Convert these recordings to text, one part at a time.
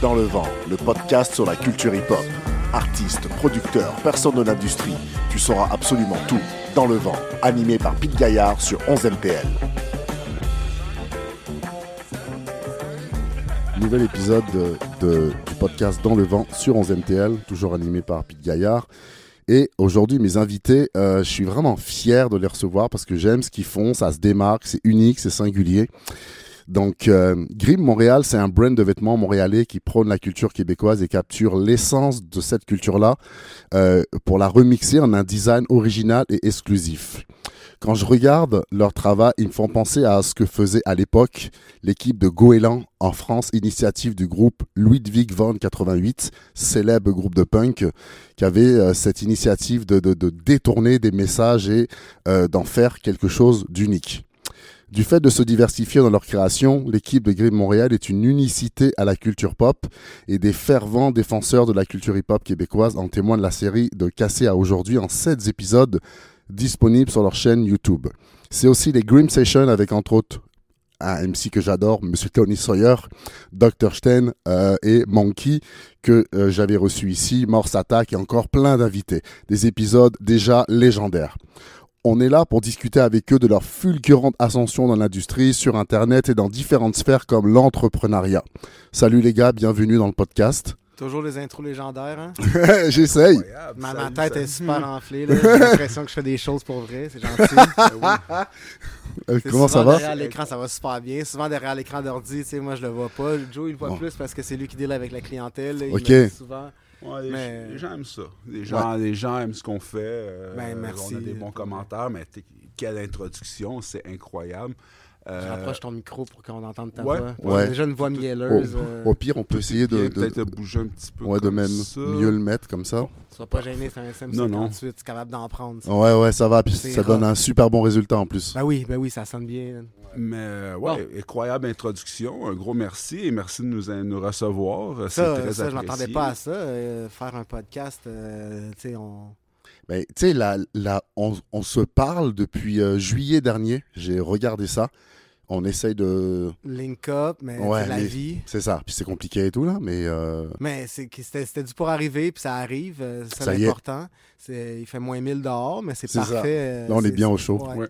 Dans le vent, le podcast sur la culture hip-hop. Artistes, producteurs, personnes de l'industrie, tu sauras absolument tout. Dans le vent, animé par Pete Gaillard sur 11 MPL. Nouvel épisode de, de- du podcast Dans le vent sur 11 MTL, toujours animé par Pete Gaillard. Et aujourd'hui, mes invités, euh, je suis vraiment fier de les recevoir parce que j'aime ce qu'ils font, ça se démarque, c'est unique, c'est singulier. Donc, euh, Grimm Montréal, c'est un brand de vêtements montréalais qui prône la culture québécoise et capture l'essence de cette culture-là euh, pour la remixer en un design original et exclusif. Quand je regarde leur travail, ils me font penser à ce que faisait à l'époque l'équipe de Goéland en France, initiative du groupe Ludwig von 88, célèbre groupe de punk, qui avait euh, cette initiative de détourner des messages et euh, d'en faire quelque chose d'unique. Du fait de se diversifier dans leur création, l'équipe de Grimm Montréal est une unicité à la culture pop et des fervents défenseurs de la culture hip-hop québécoise en témoigne la série de Cassé à aujourd'hui en 7 épisodes disponibles sur leur chaîne YouTube. C'est aussi les Grimm Sessions avec entre autres un MC que j'adore, Monsieur Tony Sawyer, Dr. Stein euh, et Monkey que euh, j'avais reçu ici, Morse Attack et encore plein d'invités. Des épisodes déjà légendaires. On est là pour discuter avec eux de leur fulgurante ascension dans l'industrie, sur Internet et dans différentes sphères comme l'entrepreneuriat. Salut les gars, bienvenue dans le podcast. Toujours les intros légendaires, hein? J'essaye. Ma, tête salut. est super enflée, là. J'ai l'impression que je fais des choses pour vrai, c'est gentil. Euh, C'est comment ça va? Derrière l'écran, ça va super bien. Souvent derrière l'écran d'ordi, tu sais, moi je le vois pas. Joe, il le voit Bon. plus parce que c'est lui qui deal avec la clientèle. là. Il Ok. me dit souvent. Ouais, les, Mais- les gens aiment ça. Les gens, les gens aiment ce qu'on fait. euh, Ben, merci. On a des bons commentaires, mais quelle introduction, c'est incroyable. Je Euh, rapproche ton micro pour qu'on entende ta ouais. voix. Ouais. Déjà une voix mielleuse. euh, Au pire, on peut essayer de, de, bouger un petit peu. ouais, de même ça. mieux le mettre comme ça. Sois pas gêné, c'est un SM58, Non, non. tu es capable d'en prendre. ça. Ouais, ouais, ça va. Puis C'est ça donne un super bon résultat en plus. Ben oui, ben oui, ça sonne bien. Mais euh, ouais, incroyable introduction. Un gros merci et merci de nous, nous recevoir. C'est Ça, très ça je m'attendais pas à ça. euh, faire un podcast, euh, tu sais, on. Mais tu sais, là, là, on, on se parle depuis euh, juillet dernier. J'ai regardé ça. On essaye de. Link up, mais Ouais, c'est la mais- vie. C'est ça. Puis c'est compliqué et tout, là. Mais euh, Mais c'était c'était dû pour arriver, puis ça arrive. euh, C'est l'important. C'est- Il fait moins 1000 dehors, mais c'est parfait. euh, Là, on est bien au chaud. ouais, Ouais.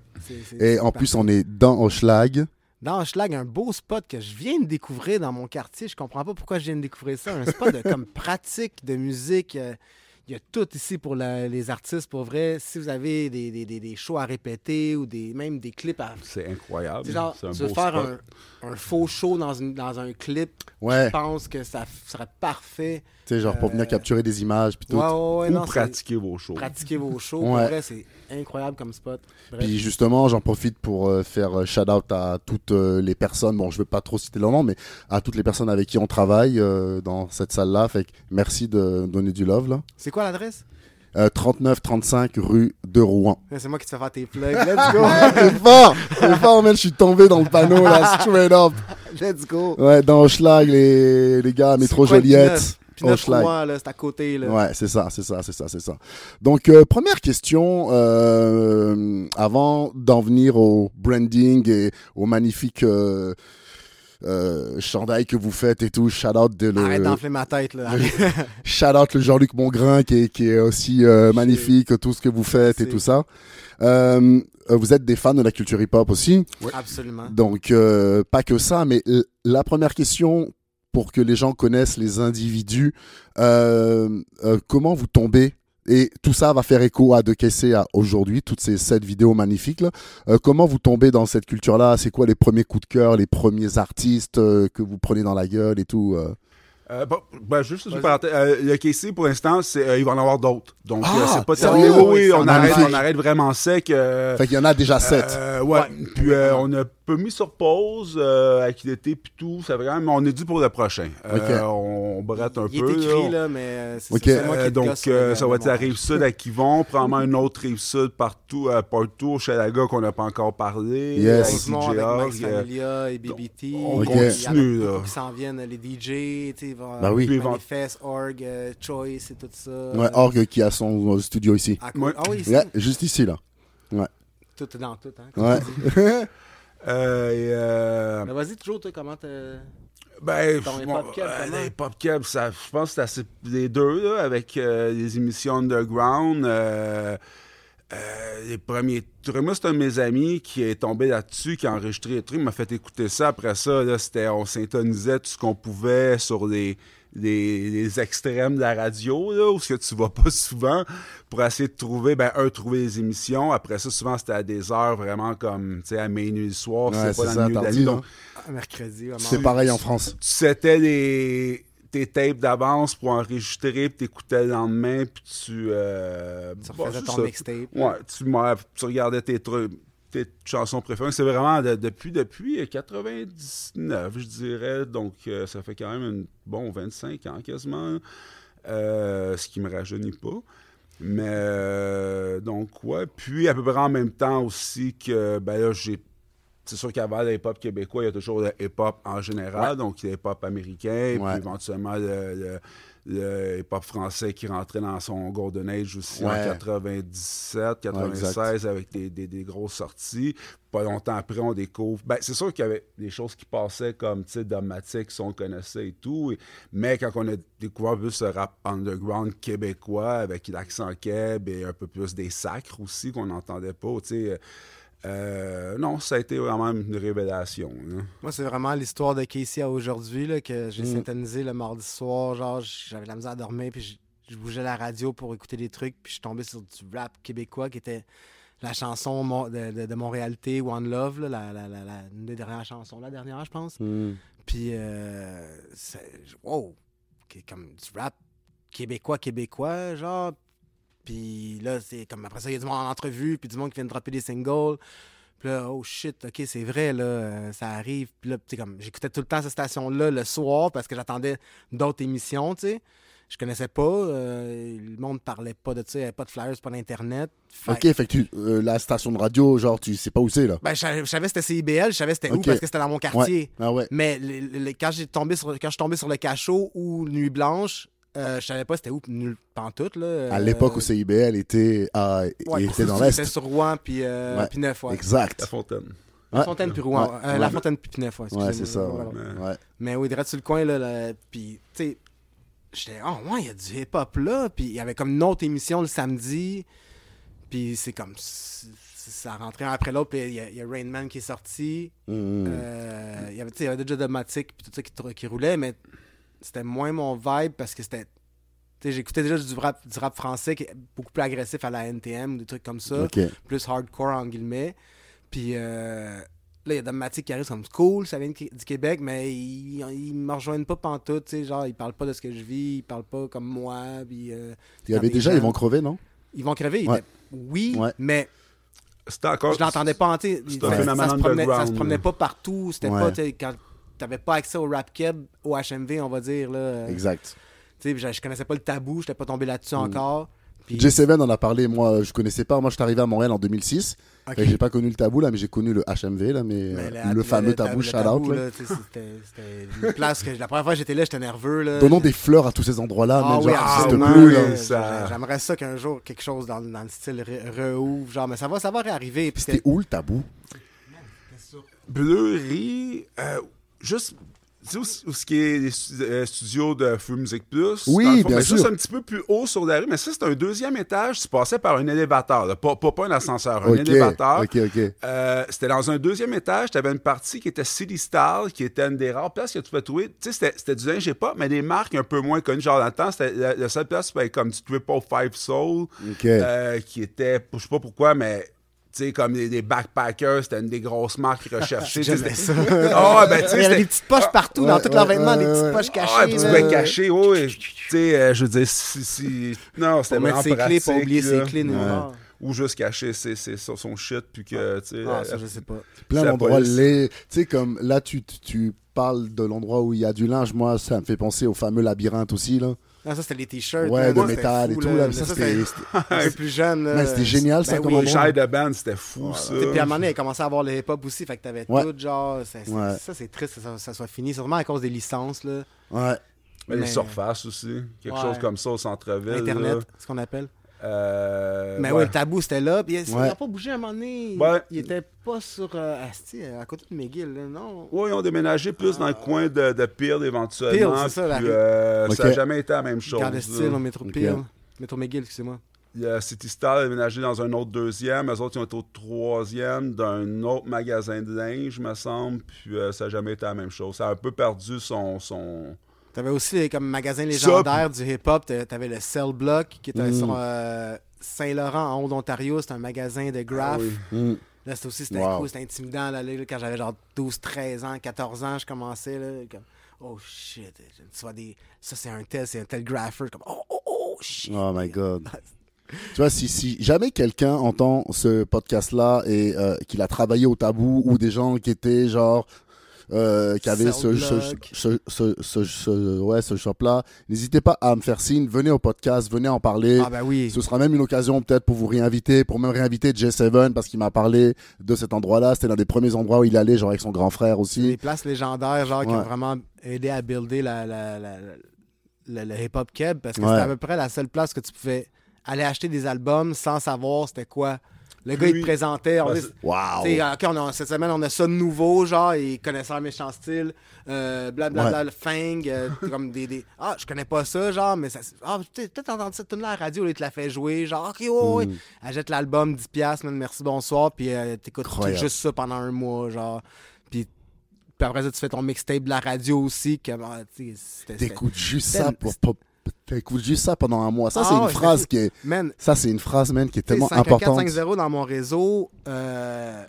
et en plus, on est dans Hochelag. Dans Schlag, un beau spot que je viens de découvrir dans mon quartier. Je comprends pas pourquoi je viens de découvrir ça. Un spot de, comme pratique de musique. Il y a tout ici pour la- les artistes, pour vrai. Si vous avez des, des, des, des shows à répéter ou des, même des clips à. C'est incroyable. Sais, genre, C'est un tu veux beau faire un, un faux show dans, une, dans un clip, Ouais. je pense que ça serait parfait. Tu sais, genre pour venir Euh, capturer des images. Puis tout. Ouais, ouais, ouais, Ou non, c'est- pratiquer vos shows. pratiquer vos shows. Ouais. Pour vrai, c'est incroyable comme spot. Bref. Puis justement, j'en profite pour euh, faire shout-out à toutes euh, les personnes, bon, je veux pas trop citer leur nom, mais à toutes les personnes avec qui on travaille euh, dans cette salle-là. Fait que merci de donner du love, là. C'est quoi l'adresse? Euh, 39-35 rue de Rouen. C'est moi qui te fais faire tes plugs. Let's go! C'est fort! C'est fort, man, je suis tombé dans le panneau, là, straight up. Let's go! Ouais, dans Hochelag, les, les gars, métro Joliette. Puis là, c'est à côté. Là. Ouais, c'est ça, c'est ça, c'est ça, c'est ça. Donc, euh, première question, euh, avant d'en venir au branding et au magnifique euh, euh, chandail que vous faites et tout, shout out, de Arrête le, d'enfler ma tête. Là. shout out le Jean-Luc Mongrain qui est, qui est aussi magnifique, tout ce que vous faites et tout ça. Euh, vous êtes des fans de la culture hip-hop aussi, Absolument. donc euh, pas que ça, mais la première question pour que les gens connaissent les individus, euh, euh, comment vous tombez? Et tout ça va faire écho à De à aujourd'hui, toutes ces sept vidéos magnifiques. Là. Euh, comment vous tombez dans cette culture-là? C'est quoi les premiers coups de cœur, les premiers artistes euh, que vous prenez dans la gueule et tout euh? Bon, ben, juste une Vas-y. parenthèse, euh, le KC, pour l'instant, c'est, euh, il va en avoir d'autres. Donc, Ah, euh, c'est pas sérieux? terminé. Oui, oui, Oh, on, arrête, on arrête vraiment sec. euh, Fait qu'il y en a déjà sept. euh, ouais. Ouais. Puis, euh, on a peu mis sur pause euh, avec l'été puis tout. C'est vraiment, mais on est dû pour le prochain. Euh, on, on brette un Il peu. est écrit, là. là, mais euh, c'est Ok. c'est moi qui Euh, donc, gosse euh, ça va être la rive sud à Kivon, probablement une autre rive sud partout, euh, partout au Chalaga qu'on n'a pas encore parlé. Yes. avec avec Max Familia et BBT. on Il y en a continue, là. qui s'en viennent, les DJ, tu sais, Bah oui. Manifest, Org, Choice et tout ça. Ouais, Org qui a son studio ici. Ouais. Ah oui, Yeah, juste ici, là. tout est dans tout. Hein, Ouais. euh, euh, Mais vas-y, toujours, toi, comment t'as- Ben, bon, euh, les ça, je pense que c'est assez les deux, là, avec euh, les émissions underground. euh, les premiers trucs. Moi, c'est un de mes amis qui est tombé là-dessus, qui a enregistré les trucs, il m'a fait écouter ça. Après ça, là, c'était, on syntonisait tout ce qu'on pouvait sur les, les, les extrêmes de la radio, là, où ce que tu vas pas souvent, pour essayer de trouver, ben, un, trouver les émissions. Après ça, souvent, c'était à des heures vraiment comme, tu sais, à minuit le soir, Ouais, c'était pas c'est dans ça, le milieu de la nuit. Donc, Un mercredi, vraiment. C'est pareil en France. tu c'était les tes tapes d'avance pour enregistrer, puis t'écoutais le lendemain, puis tu... Euh, Tu bah, ton mixtape. Ouais, tu, regardais tes trucs, chansons préférées. C'est vraiment de- depuis, depuis 99, je dirais. Donc, euh, ça fait quand même un bon 25 ans quasiment. Euh, ce qui me rajeunit pas. Mais, euh, donc, ouais. Puis, à peu près en même temps aussi que, ben là, j'ai c'est sûr qu'avant le hip-hop québécois, il y a toujours le hip-hop en général, donc le hip-hop américain, Ouais. puis éventuellement le, le- le hip-hop français qui rentrait dans son golden age aussi Ouais. en 97, 96 avec des, des- des grosses sorties. Pas longtemps après, on découvre. Ben, c'est sûr qu'il y avait des choses qui passaient comme Dogmatic, si on connaissait et tout. et- mais quand on a découvert plus ce rap underground québécois avec l'accent keb et un peu plus des sacres aussi qu'on n'entendait pas, tu sais. Euh, non, ça a été vraiment une révélation. là. Moi, c'est vraiment l'histoire de Casey à aujourd'hui que j'ai Mm. syntonisé le mardi soir. Genre, j'avais la misère à dormir, puis je, je bougeais la radio pour écouter des trucs, puis je suis tombé sur du rap québécois qui était la chanson de, de, de Montréalité, One Love, là, la, la, la, la- une des dernières chansons, la dernière, je pense. Hmm. Puis, euh. Wow! qui est Comme du rap québécois, québécois, genre. Puis là, c'est comme après ça, il y a du monde en entrevue, puis du monde qui vient de dropper des singles. Puis là, oh shit, ok, c'est vrai, là, euh, ça arrive. Puis là, tu sais, comme, j'écoutais tout le temps cette station-là le soir parce que j'attendais d'autres émissions, tu sais. Je connaissais pas, euh, le monde parlait pas de ça, il n'y avait pas de flyers, pas d'internet. Fait Ok, fait que tu, euh, la station de radio, genre, tu sais pas où c'est là. ben, je savais je savais que c'était CIBL, je savais c'était où parce que c'était dans mon quartier. Ah ouais. Mais le- le- le- quand j'ai tombé sur quand je suis tombé sur le cachot ou Nuit Blanche, euh, je savais pas c'était où nulle pantoute là. À Euh, l'époque où CIBL était, à, ouais, était dans C'était l'Est. sur Rouen puis euh, Ouais. puis Neuf, ouais. Exact. La Fontaine. La. Fontaine puis Rouen, Ouais. euh. La Fontaine puis Neuf, ouais, Ouais, excusez-moi. c'est ça. Ouais. Ouais. Ouais. Mais oui, direct sur le coin là, là, puis tu sais j'étais oh ouais, il y a du hip-hop là, puis il y avait comme une autre émission le samedi. Puis c'est comme ça rentrait un après l'autre, puis il y, a- il y a Rain Man qui est sorti. Hmm. Euh, il y avait, tu sais, il y avait déjà Domatic puis tout ça qui, qui roulait, mais c'était moins mon vibe parce que c'était. tu sais, J'écoutais déjà du rap, du rap français qui est beaucoup plus agressif à la NTM, des trucs comme ça, plus hardcore en guillemets. Puis euh, là, il y a Domatic qui arrive comme cool, ça vient du Québec, mais ils, ils me rejoignent pas pantoute, tu sais, genre, ils parlent pas de ce que je vis, ils parlent pas comme moi. Puis, euh, Il y avait des déjà, gens- ils vont crever, non? Ils vont crever. Ouais. Oui, Ouais. mais C'était encore. je l'entendais pas en tu sais, C'est ça, ça se promenait, ça se underground, promenait là. pas partout. C'était Ouais. pas, tu sais, quand t'avais pas accès au rap keb, au HMV, on va dire. Là, Exact. Tu sais, je, je connaissais pas le tabou, j'étais pas tombé là-dessus Mm. encore. Puis, J7 en a parlé, moi je connaissais pas, moi je suis arrivé à Montréal en 2006, ok. Fait que j'ai pas connu le tabou là, mais j'ai connu le HMV là, mais, Mais euh, le- le, fameux tabou, le shout tabou, out. Là. là, tu sais, C'était une place que la première fois que j'étais là, j'étais nerveux. Là. Donnons des fleurs à tous ces endroits-là, Ah oui, plus, là. là. Ça- J'aimerais ça qu'un jour, quelque chose dans, dans le style re- reouvre. Genre, mais ça va, ça va réarriver. puis C'était où le tabou? Bleury, euh, juste. Tu sais où, où ce qui est les euh, studios de Feu Musique Plus? Oui, dans le fond, bien mais sûr. Juste un petit peu plus haut sur la rue, mais ça, c'est un deuxième étage. Tu passais par un élévateur, là. Pas, pas, pas un ascenseur, un élévateur. ok, ok. Euh, c'était dans un deuxième étage, tu avais une partie qui était City Style, qui était une des rares places que tu pouvais trouver. Tu sais, c'était, du linge pas, mais des marques un peu moins connues. Genre, dans le temps, c'était la, la seule place, c'était comme du Triple Five Soul, euh, qui était, je sais pas pourquoi, mais. Tu sais, comme des, des backpackers, c'était une des grosses marques recherchées. J'aimais ça. Ah, ben, Il y avait c'était- des petites poches partout ouais, dans tout leur vêtement, des petites poches cachées. Ah, puis tu pouvais cacher, oui. Tu sais, euh, je veux dire, si. si- Non, c'était Pour mettre ses clés, pas pratique, oublier ses clés. Ouais. Ou juste cacher ses, ses- son son shit, puis que, tu sais. Ah, euh, ça, je sais pas. Plein d'endroits. Tu sais, comme là, tu, tu, tu parles de l'endroit où il y a du linge. Moi, ça me fait penser au fameux labyrinthe aussi, là. Non, ça, c'était les t-shirts. Ouais, là. de métal et tout, là. mais ça, c'était. c'était un peu plus jeune. là. C'était génial, ça, Ben comme oui. Les de band, c'était fou, ça. Puis à un moment donné, elle commençait à avoir le hip-hop aussi, fait que t'avais Ouais. tout, genre, c'est- c'est- Ouais. ça c'est triste que ça, ça soit fini, sûrement à cause des licences, là. Ouais. Mais les surfaces aussi. Quelque Ouais. chose comme ça au centre-ville. Internet, là. ce qu'on appelle. Euh, Mais ouais. ouais, le tabou, c'était là. Puis il Ouais. n'a pas bougé à un moment donné. Il- Ouais. Il était pas sur. euh, asti, à côté de McGill, là, non? Ouais, ils ont déménagé plus dans le coin de, de Peel éventuellement. Peel, c'est ça, la puis, euh. Ça n'a jamais été la même chose. Là. style au métro. Peel. Métro McGill, excusez-moi. Il y a City a déménagé dans un autre deuxième. Eux autres, ils ont été au troisième d'un autre magasin de linge, me semble. Puis euh, ça n'a jamais été la même chose. Ça a un peu perdu son. son... T'avais aussi les- comme magasin légendaire du hip-hop. t'a- T'avais le Cell Block qui était Mm. sur euh, Saint-Laurent en Haut-Ontario. C'était un magasin de graph. Ah oui. Mm. Là, c'était aussi c'était Wow. cool, c'était intimidant. Là, là, quand j'avais genre 12, 13 ans, 14 ans, je commençais. Là, comme, oh shit, tu vois des, ça c'est un tel, c'est un tel grapher. Comme, oh, oh, oh shit. Oh my god. Tu vois, si, si jamais quelqu'un entend ce podcast-là et euh, qu'il a travaillé au tabou ou des gens qui étaient genre. Euh, qui avaient ce, ce, ce, ouais, ce shop-là, n'hésitez pas à me faire signe. Venez au podcast, venez en parler. Ah ben oui. Ce sera même une occasion peut-être pour vous réinviter, pour même réinviter J7 parce qu'il m'a parlé de cet endroit-là. C'était l'un des premiers endroits où il allait, genre avec son grand frère Des aussi. places légendaires, genre, qui ont vraiment aidé à builder la, la, la- la- le, le hip-hop keb, parce que Ouais. c'était à peu près la seule place que tu pouvais aller acheter des albums sans savoir c'était quoi. Le gars, il te présentait. on! Tu sais, OK, on a- cette semaine, on a ça de nouveau, genre, ils connaissaient un méchant style, euh, blablabla, le Fang, euh, comme des, des- Ah, je connais pas ça, genre, mais ça. Ah, peut-être entendu cette tune là à la radio, là, il te la fait jouer, genre, OK, ouais, ouais. Mm. Elle jette l'album, 10$, man, merci, bonsoir, puis euh, t'écoutes juste ça pendant un mois, genre. Puis, puis après ça, tu fais ton mixtape de la radio aussi, que, ah, T'écoutes juste ça pour, pour- t'écoutes juste ça pendant un mois. Ça, Ah c'est une ouais, phrase qui est, Man, ça, c'est une phrase, man, qui est tellement 514 importante. 50 dans mon réseau, euh,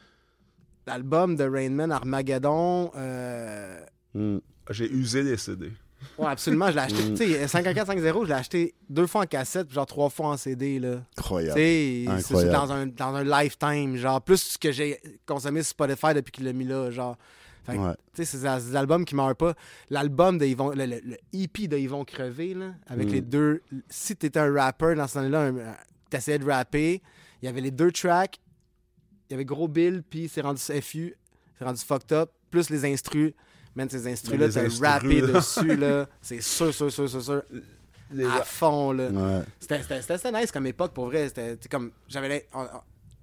l'album de Rainman Armageddon, euh, Mm. J'ai usé les CD. Ouais, absolument, je l'ai acheté. Mm. Tu sais, 5450, je l'ai acheté deux fois en cassette, puis genre trois fois en CD, là. Tu Incroyable. sais, c'est- dans un, dans un lifetime, genre, plus que j'ai consommé sur Spotify depuis qu'il l'a mis là, genre. Fait que, Ouais. Tu sais, c'est des- albums qui meurent pas. L'album de Yvon, le, le- le EP de Yvon Crevé, là, avec Mm. les deux. Si t'étais un rapper dans ce un- un- t'essayais de rapper, il y avait les deux tracks, il y avait Gros Bill, puis c'est rendu FU, c'est rendu fucked up, plus les instrus. Man, ces instrus-là, t'as instrus, rappé là. dessus, là. C'est sûr, sûr, sûr, sûr, sûr. Les- À fond, là. Ouais. C'était- nice comme époque, pour vrai. C'était comme. J'avais.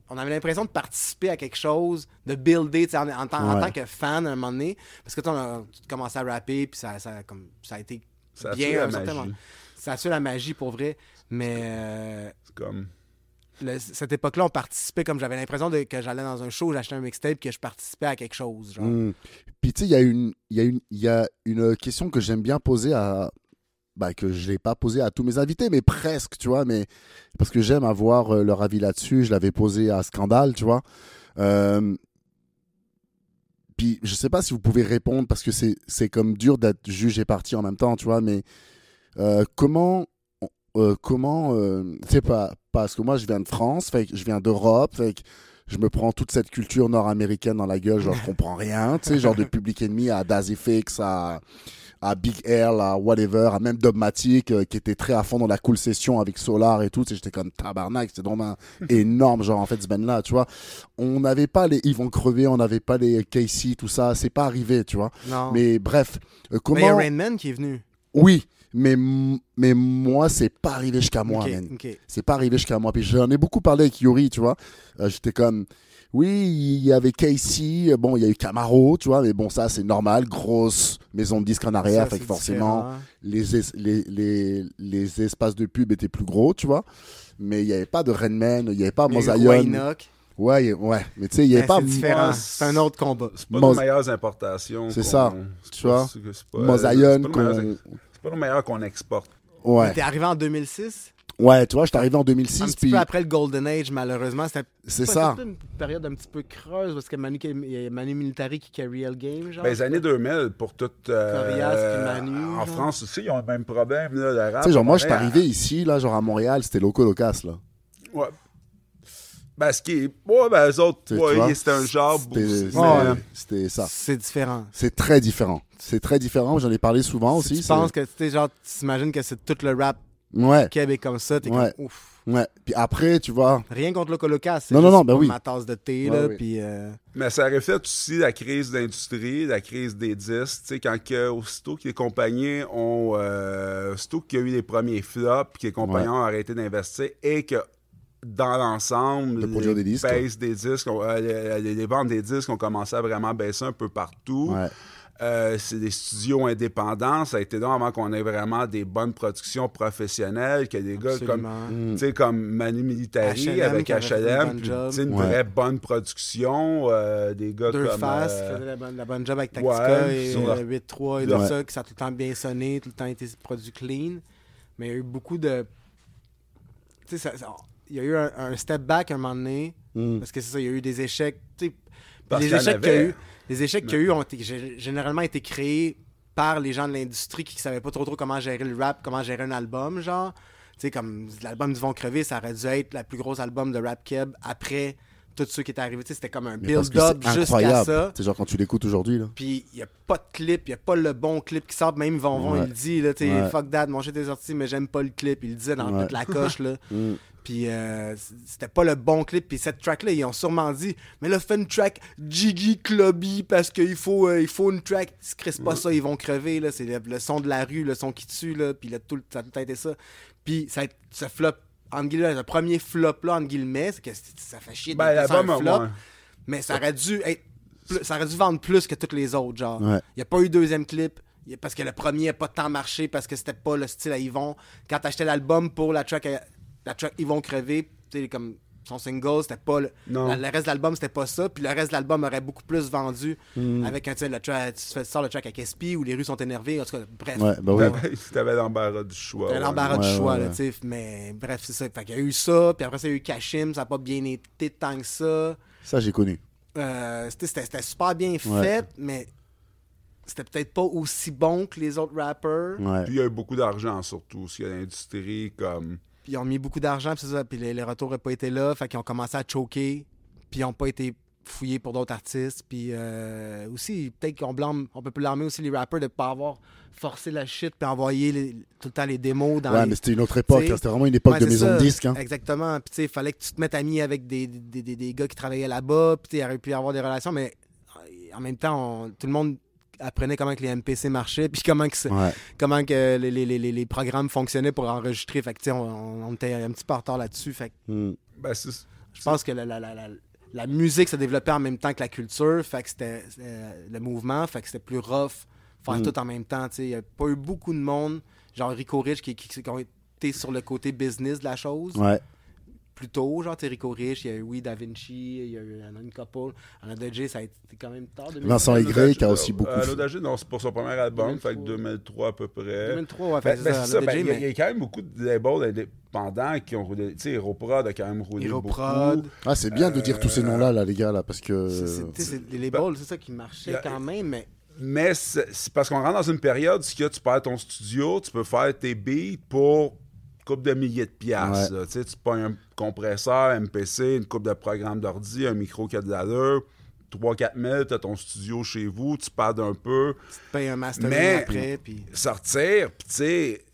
On, avait l'impression de participer à quelque chose, de builder, en, en tant, en tant que fan à un moment donné. Parce que tu a tu commençais à rapper, puis ça, ça, comme, ça a été Ça a bien magie? moment. Ça a tué la magie, pour vrai. Mais euh, C'est comme. le- cette époque-là, on participait comme j'avais l'impression que j'allais dans un show, j'achetais un mixtape, que je participais à quelque chose. Genre. Mm. Puis tu sais, il y, a y, a y a une question que j'aime bien poser à. Bah, que je n'ai pas posé à tous mes invités, mais presque, tu vois, mais parce que j'aime avoir euh, leur avis là-dessus. Je l'avais posé à Scandale, tu vois. Euh, Puis je sais pas si vous pouvez répondre parce que c'est c'est comme dur d'être juge et parti en même temps, tu vois, mais euh, comment. euh, comment. sais, pas, parce que moi je viens de France, fait je viens d'Europe, fait je me prends toute cette culture nord-américaine dans la gueule, genre je comprends rien, tu sais, genre de Public Enemy à Dazifix, à, à Big Air, à whatever, à même Dogmatic, euh, qui était très à fond dans la cool session avec Solar et tout, j'étais comme tabarnak, c'était vraiment énorme, genre en fait ce band là, tu vois. On n'avait pas les vont crever, on n'avait pas les Casey, tout ça, c'est pas arrivé, tu vois. Non. Mais Mais bref, euh, il y a comment. Rain Man qui est venu. Oui, mais, mais moi, c'est pas arrivé jusqu'à moi, man. ok. C'est pas arrivé jusqu'à moi. Puis j'en ai beaucoup parlé avec Yuri, tu vois. Euh, J'étais comme, oui, il y avait Casey, euh, bon, il y a eu Camaro, tu vois, mais bon, ça, c'est normal. Grosse maison de disques en arrière, Ça, fait que c'est forcément, les, es- les, les, les espaces de pub étaient plus gros, tu vois. Mais il n'y avait pas de Redman, il n'y avait pas Mosaïon. Ouais, ouais, mais tu sais, il n'y avait ben, pas c'est moi, C'est un autre combat. C'est pas Moz- nos meilleures importations. C'est ça, tu vois. Mosaïon c'est pas nos meilleures- qu'on. C'est pas nos meilleurs qu'on exporte. Ouais. T'es arrivé en 2006, ouais, tu vois, j'étais arrivé en un 2006, petit puis peu après le Golden Age, malheureusement. C'était c'est ça. c'était une période un petit peu creuse parce que Manu, il y a Manu Militari qui carry le game. Genre. Ben, les années 2000, pour tout. euh, Corias, puis Manu, En genre. France aussi, ils ont le même problème. Là, rap. Tu sais, genre, moi, je suis Montréal. arrivé ici, là, genre à Montréal, c'était Loco Locas, là. Ouais. Ben, ce qui est. Ouais, ben, eux autres, ouais, c'était un genre. C'était Ouais. ça. C'est différent. C'est très différent. C'est très différent. J'en ai parlé souvent Si aussi. tu penses que, tu sais, genre, tu t'imagines que c'est tout le rap Ouais, Québec comme ça, t'es Ouais. comme ouf. ouais. Puis après, tu vois, Rien contre le colocasse. c'est Non, non, juste non, ben oui. ma tasse de thé, Ouais, là, oui. puis... euh, Mais ça reflète aussi la crise d'industrie, la crise des disques. Tu sais, quand que, aussitôt que les compagnies ont. Euh, aussitôt qu'il y a eu les premiers flops, puis que les compagnies Ouais. ont arrêté d'investir et que dans l'ensemble, produire les des disques, des disques, euh, les, les ventes des disques ont commencé à vraiment baisser un peu partout. ouais. Euh, c'est des studios indépendants. Ça a été long avant qu'on ait vraiment des bonnes productions professionnelles, que des gars comme. Mm. tu sais, comme Manu Militari avec qui HLM, puis, une Ouais. vraie bonne production, euh, des gars Deux comme... faces, euh, la bonne, la bonne job avec Tactica ouais, et sur euh, la- 8-3 et tout Ouais. ça, que ça a tout le temps bien sonné, tout le temps été produit clean. Mais il y a eu beaucoup de. Tu sais, il y a eu un, un step back un moment donné, Mm. parce que c'est ça, il y a eu des échecs. tu sais, Parce les qu'il y échecs qu'il y a eu, les échecs qu'il y a eu ont généralement été créés par les gens de l'industrie qui savaient pas trop trop comment gérer le rap, comment gérer un album, genre. Tu sais, comme l'album du Vont Crever, ça aurait dû être la plus grosse album de rap keb après tous ceux qui étaient arrivés. Tu sais, c'était comme un build-up jusqu'à ça. C'est genre quand tu l'écoutes aujourd'hui, là. Puis il n'y a pas de clip, il n'y a pas le bon clip qui sort. Même Von Von, Ouais. il le dit, là, tu sais, Ouais. fuck that, mon shit est sorti, mais j'aime pas le clip. Il le disait dans Ouais. toute la coche, là. Mm. Puis euh, c'était pas le bon clip. Puis cette track-là, ils ont sûrement dit, mais là, fais une track Jiggy Clubby parce qu'il faut, euh, il faut une track. Ils se crissent pas ça, ils vont crever, là. C'est le, le son de la rue, le son qui tue, là. Puis le, tout, ça a tout été ça. Puis ça, flop, entre guillemets, le premier flop-là, entre guillemets, c'est que ça fait chier de Ben, un flop. ouais. Mais ça aurait dû être plus- ça aurait dû vendre plus que tous les autres, genre. Il Ouais. n'y a pas eu deuxième clip. Parce que le premier n'a pas tant marché, parce que c'était pas le style à Yvon. Quand t'achetais l'album pour la track, à- la track Ils vont crever, tu sais, comme son single, c'était pas le, Non. la- le reste de l'album, c'était pas ça. Puis le reste de l'album aurait beaucoup plus vendu Mm. avec un, tu sais, le track, tu fais- sors le track avec SP ou les rues sont énervées. En tout cas, bref. Ouais, bah oui. T'avais- T'avais l'embarras du choix. T'avais ouais. l'embarras Ouais, du choix, ouais, là, ouais. tu sais. Mais bref, c'est ça. Fait qu'il y a eu ça, puis après ça, il y a eu Kashim, ça n'a pas bien été tant que ça. Ça, j'ai connu. Euh, c'était- c'était c'était super bien Ouais. fait, mais c'était peut-être pas aussi bon que les autres rappers. Ouais. Puis il y a eu beaucoup d'argent, surtout, aussi à l'industrie, comme... Puis ils ont mis beaucoup d'argent, puis ça, puis les, les retours n'ont pas été là, fait qu'ils ont commencé à choquer, puis ils n'ont pas été fouillés pour d'autres artistes. Puis euh, aussi, peut-être qu'on blâme, on peut blâmer aussi les rappers de ne pas avoir forcé la shit, puis envoyé les- tout le temps les démos dans Ouais, les... mais c'était une autre époque. hein. C'était vraiment une époque Ouais, de maison ça. de disques. Hein. Exactement. Puis tu sais, il fallait que tu te mettes ami avec des, des, des, des gars qui travaillaient là-bas, puis tu aurait pu y avoir des relations, mais en même temps, on- tout le monde apprenait comment que les MPC marchaient, puis comment que, Ouais. comment que les, les, les, les- programmes fonctionnaient pour enregistrer. Fait que tu sais, on, on était un petit peu en retard là-dessus. Fait que Mm. Ben, c'est... je pense que la, la, la, la, la musique se développait en même temps que la culture, fait que c'était euh, le mouvement, fait que c'était plus rough faire Mm. tout en même temps. tu sais. Il n'y a pas eu beaucoup de monde, genre Rico Rich, qui, qui, qui ont été sur le côté business de la chose Ouais. Plus tôt, genre Rico Rich, il y a eu oui Da Vinci, il y a eu il y en a une couple. En ADJ, ça a été quand même tard. 2000. Vincent Aigret qui a aussi beaucoup Euh, fait. L'Odagé, non, c'est pour son premier album, 2003. fait que 2003 à peu près. 2003, ouais, Ben, fait ben, ça, c'est ça, ben, il y, a- mais il y a quand même beaucoup de labels indépendants qui ont roulé. Tu sais, Heroprod a quand même roulé Heroprod. beaucoup. Ah, c'est bien de dire tous ces noms-là, là, les gars, là, parce que. C'est- c'est- tu sais, c'est- les labels, c'est ça qui marchait y a- quand même, mais Mais c'est parce qu'on rentre dans une période où que tu perds ton studio, tu peux faire tes beats pour une couple de milliers de piastres. là. Tu payes un compresseur, MPC, une coupe de programme d'ordi, un micro qui a de l'allure. 3-4 000, tu as ton studio chez vous, tu parles un peu. tu te payes un mastering Mais- après, puis sortir, puis tu sais,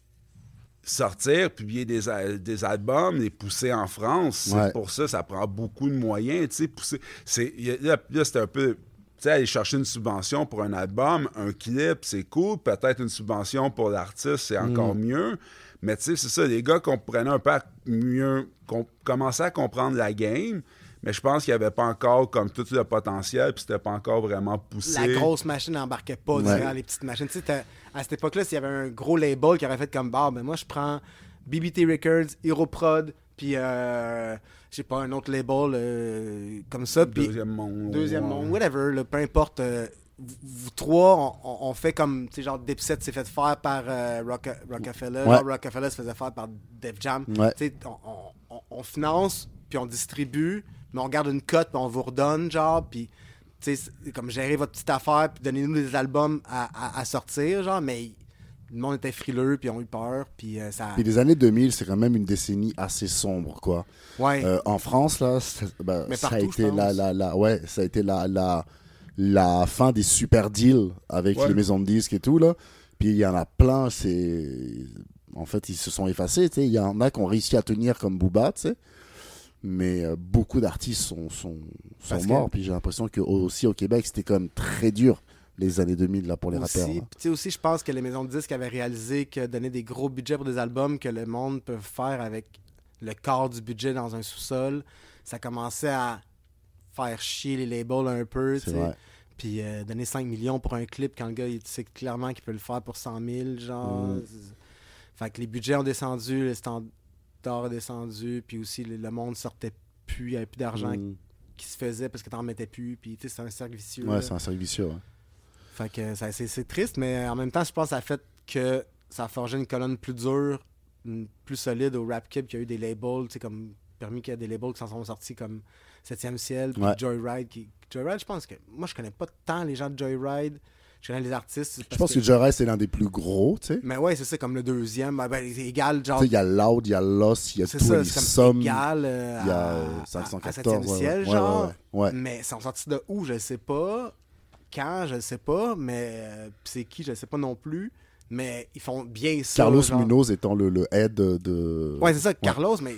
sortir, publier des, des albums, les pousser en France, Ouais. pour ça, ça prend beaucoup de moyens, tu sais, pousser. C'est, là, là, c'était un peu, tu sais, aller chercher une subvention pour un album, un clip, c'est cool, peut-être une subvention pour l'artiste, c'est encore mieux, mais tu sais, c'est ça, les gars comprenaient un peu mieux, com- commençaient à comprendre la game, mais je pense qu'il n'y avait pas encore comme tout le potentiel, puis c'était pas encore vraiment poussé. la grosse machine n'embarquait pas Ouais. durant les petites machines. Tu sais, à cette époque-là, s'il y avait un gros label qui aurait fait comme bah, ben moi je prends BBT Records, Heroprod, puis euh, je sais pas, un autre label euh, comme ça, Deuxième monde. deuxième monde, whatever, là, peu importe. euh, vous, vous trois, on, fait comme, tu sais, genre Dipset s'est fait faire par euh, Rocka- Rockefeller, Ouais. Rockefeller se faisait faire par Def Jam. Ouais. Tu sais, on, on- on- on finance, puis on distribue, mais on garde une cote, puis on vous redonne, genre, puis, tu sais, comme gérer votre petite affaire, puis donnez-nous des albums à, à- à sortir, genre, mais le monde était frileux, puis ont eu peur, puis euh, ça... Puis les années 2000, c'est quand même une décennie assez sombre, quoi. Ouais. Euh, en France, là, bah, Mais ça a été la, la, la, ouais, ça a été la, la, la fin des super deals avec Ouais. les maisons de disques et tout, là. Puis il y en a plein, c'est en fait, ils se sont effacés. tu sais. Il y en a qui ont réussi à tenir comme Booba, tu sais. Mais euh, beaucoup d'artistes sont, sont, sont Parce que- morts. Puis j'ai l'impression que aussi au Québec, c'était quand même très dur les années 2000 là, pour les aussi, rappeurs. hein. aussi, je pense que les maisons de disques avaient réalisé que donner des gros budgets pour des albums que le monde peut faire avec le quart du budget dans un sous-sol, ça commençait à faire chier les labels un peu. tu sais. Puis euh, donner 5 millions pour un clip quand le gars, il sait clairement qu'il peut le faire pour 100 000, genre. Mm. Fait que les budgets ont descendu, les standards ont descendu, puis aussi le, le monde sortait plus, il n'y avait plus d'argent Mm. qui se faisait parce que t'en mettais plus, puis tu sais, c'est un cercle vicieux. Ouais, c'est un cercle vicieux. ouais. Fait que c'est triste, mais en même temps, je pense que ça a fait que ça a forgé une colonne plus dure, une- plus solide au Rap Kid, qui a eu des labels, tu sais, comme permis qu'il y a des labels qui s'en sont sortis comme 7e ciel, puis Ouais. Joyride. Qui... Joyride, je pense que moi, je connais pas tant les gens de Joyride. Je connais les artistes. Je pense que Joyride, c'est l'un des plus gros, tu sais. Mais ouais, c'est ça, comme le deuxième. Ben, ben, égal, genre. Tu sais, il y a Loud, il y a Lost, il y a tout, les sommes. Il y euh, a euh, à- 514. à 7e ouais, ciel, ouais, genre. Mais ils sont sortis de où, je sais pas. Quand, je sais pas. Mais euh, c'est qui, je sais pas non plus. Mais ils font bien ça. Carlos genre. Munoz étant le, le head de. Ouais, c'est ça, Carlos, mais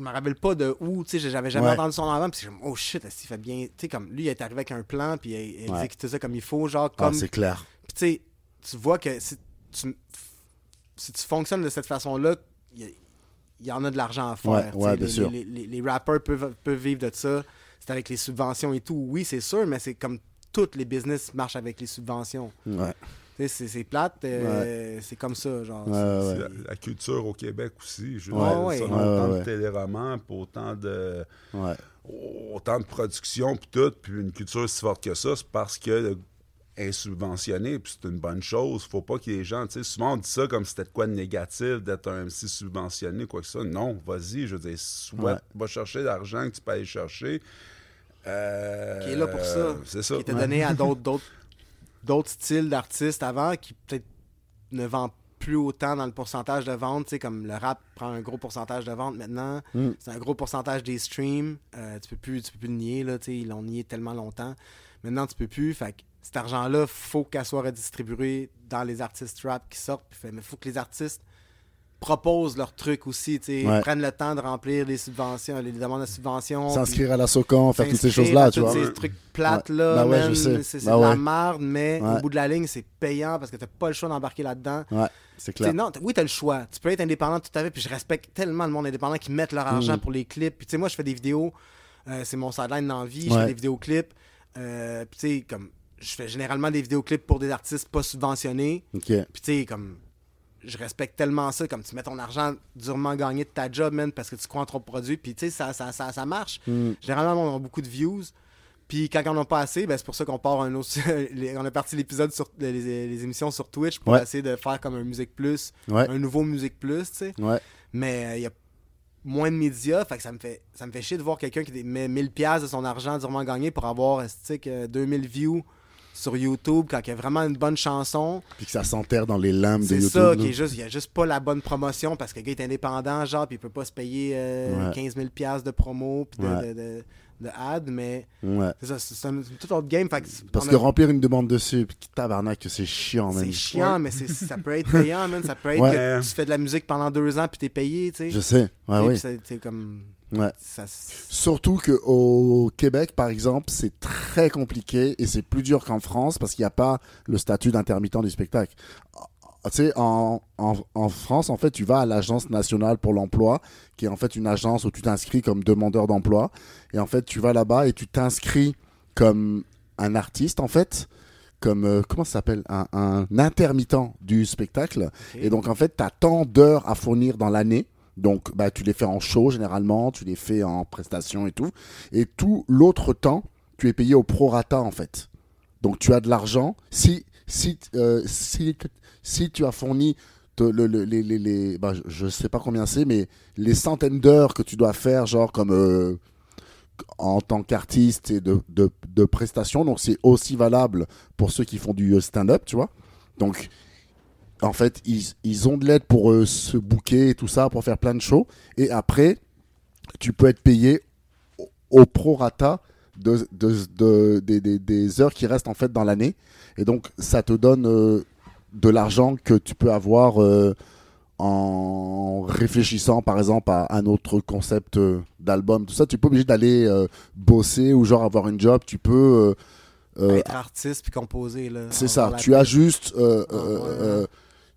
je, me rappelle pas de où, tu sais, j'avais jamais Ouais. entendu son nom avant, puis comme, oh shit, est-ce qu'il fait bien, tu sais, comme lui, il est arrivé avec un plan, puis il, il Ouais. exécuté ça comme il faut, genre, Ah, comme, c'est clair. puis tu sais, tu vois que si tu, si tu fonctionnes de cette façon-là, il y, il y en a de l'argent à faire, Ouais, bien les, sûr. les, les- les rappeurs peuvent, peuvent vivre de ça, c'est avec les subventions et tout, oui, c'est sûr, mais c'est comme toutes les business marchent avec les subventions. Ouais. C'est- c'est plate, euh, c'est comme ça, genre. Ouais, c'est- C'est ouais. La, la culture au Québec aussi. Je autant de téléromans, puis autant de, ouais. autant de production, puis tout, puis une culture si forte que ça, c'est parce que est subventionnée, puis c'est une bonne chose. Faut pas que les gens, tu sais, souvent on dit ça comme si c'était quoi de négatif d'être un MC subventionné, quoi que ça. Non, vas-y, je veux dire, soit Ouais. va chercher l'argent que tu peux aller chercher. Euh, Qui est là pour ça. C'est ça. qui était Ouais. donné à d'autres d'autres styles d'artistes avant qui peut-être ne vendent plus autant dans le pourcentage de vente, tu sais comme le rap prend un gros pourcentage de vente maintenant, Mm. c'est un gros pourcentage des streams, Euh, tu peux plus tu peux plus le nier là, tu sais ils l'ont nié tellement longtemps. Maintenant tu peux plus, fait que cet argent-là, faut qu'elle soit redistribuée dans les artistes rap qui sortent, puis fait, mais faut que les artistes proposent leurs trucs aussi, tu sais, Ouais. prennent le temps de remplir les subventions, les demandes de subventions. S'inscrire à la SOCAN, faire toutes ces choses-là, tu tous vois. ces trucs plates là, Bah ouais, sais. c'est Bah de la merde, mais au bout de la ligne, c'est payant parce que t'as pas le choix d'embarquer là-dedans. Ouais, c'est clair. Non, oui, t'as le choix. Tu peux être indépendant tout à fait, puis je respecte tellement le monde indépendant qui mettent leur argent Mm. pour les clips. Puis tu sais, moi, je fais des vidéos, euh, c'est mon sideline dans la vie, je fais des vidéoclips. Euh, puis tu sais, comme, je fais généralement des vidéoclips pour des artistes pas subventionnés. Puis tu sais, comme, je respecte tellement ça, comme tu mets ton argent durement gagné de ta job, man, parce que tu crois en ton produit, puis tu sais, ça, ça, ça, ça marche. Mm. Généralement, on a beaucoup de views. Puis quand on n'a pas assez, ben, c'est pour ça qu'on part un autre. on a parti l'épisode sur les, les émissions sur Twitch pour Ouais. essayer de faire comme un Musique Plus, Ouais, un nouveau Musique Plus, tu sais. ouais. Mais euh, il y a moins de médias, fait que ça me fait ça me fait chier de voir quelqu'un qui met 1000 pièces de son argent durement gagné pour avoir esti, que 2000 views sur YouTube quand il y a vraiment une bonne chanson. Puis que ça s'enterre dans les lames de C'est YouTube. ça, là. qui est juste, il y a juste pas la bonne promotion parce que le gars est indépendant, genre, puis il peut pas se payer euh, Ouais. 15 000 piastres de promo puis de, Ouais. de, de- de ad, mais Ouais. c'est ça, c'est c'est un- c'est toute autre game. Fait que Parce que remplir une demande dessus, puis tabarnak, c'est chiant, même. c'est chiant, mais c'est- ça peut être payant, man. Ça peut être que tu fais de la musique pendant deux ans puis t'es payé, tu sais. Je sais. Ouais, oui. puis c'est- c'est comme. Ouais. Ça, Surtout qu'au Québec, par exemple, c'est très compliqué et c'est plus dur qu'en France parce qu'il n'y a pas le statut d'intermittent du spectacle. Tu sais, en, en, en France, en fait, tu vas à l'Agence nationale pour l'emploi, qui est en fait une agence où tu t'inscris comme demandeur d'emploi. Et en fait, tu vas là-bas et tu t'inscris comme un artiste, en fait, comme, euh, comment ça s'appelle? Un, un intermittent du spectacle. Et donc, en fait, tu as tant d'heures à fournir dans l'année. Donc, bah, tu les fais en show généralement, tu les fais en prestation et tout. Et tout l'autre temps, tu es payé au prorata en fait. Donc, tu as de l'argent. Si, si, euh, si, si tu as fourni les, les, les- bah, je- je sais pas combien c'est, mais les centaines d'heures que tu dois faire, genre comme euh, en tant qu'artiste et de, de, de prestations, donc c'est aussi valable pour ceux qui font du euh, stand-up, tu vois. Donc, en fait, ils, ils ont de l'aide pour euh, se booker et tout ça, pour faire plein de shows. Et après, tu peux être payé au, au prorata de, de, de- des- des- des heures qui restent en fait dans l'année. Et donc, ça te donne euh, de l'argent que tu peux avoir euh, en réfléchissant par exemple à un autre concept d'album, tout ça. Tu pas obligé d'aller bosser ou genre avoir une job. Tu peux. euh, Être artiste puis composer. c'est ça. Tu as juste euh, Ah, euh, ouais.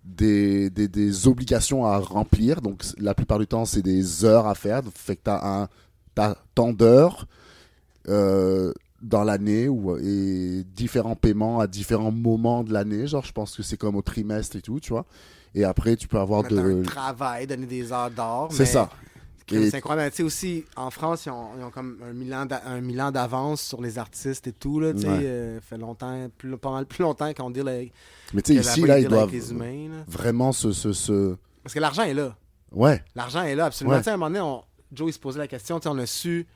Des, des, des obligations à remplir. Donc, la plupart du temps, c'est des heures à faire. Donc, fait que tu as, tant d'heures euh, dans l'année ou, et différents paiements à différents moments de l'année. Genre, je pense que c'est comme au trimestre et tout, tu vois. Et après, tu peux avoir Mettre de. un travail, donner des heures d'or. C'est mais ça. C'est incroyable. Tu sais, aussi, en France, ils ont, ils ont comme un mille ans d'a- un d'avance sur les artistes et tout. Là, tu sais, Ouais. euh, fait longtemps, plus, pas mal plus longtemps qu'on dit là, Mais tu sais, ici, là, ils doivent les humains. là. vraiment se. se, se... Parce que l'argent est là. Ouais, L'argent est là, absolument. Ouais. Tu sais, à un moment donné, on- Joe, il se posait la question, tu sais, on a su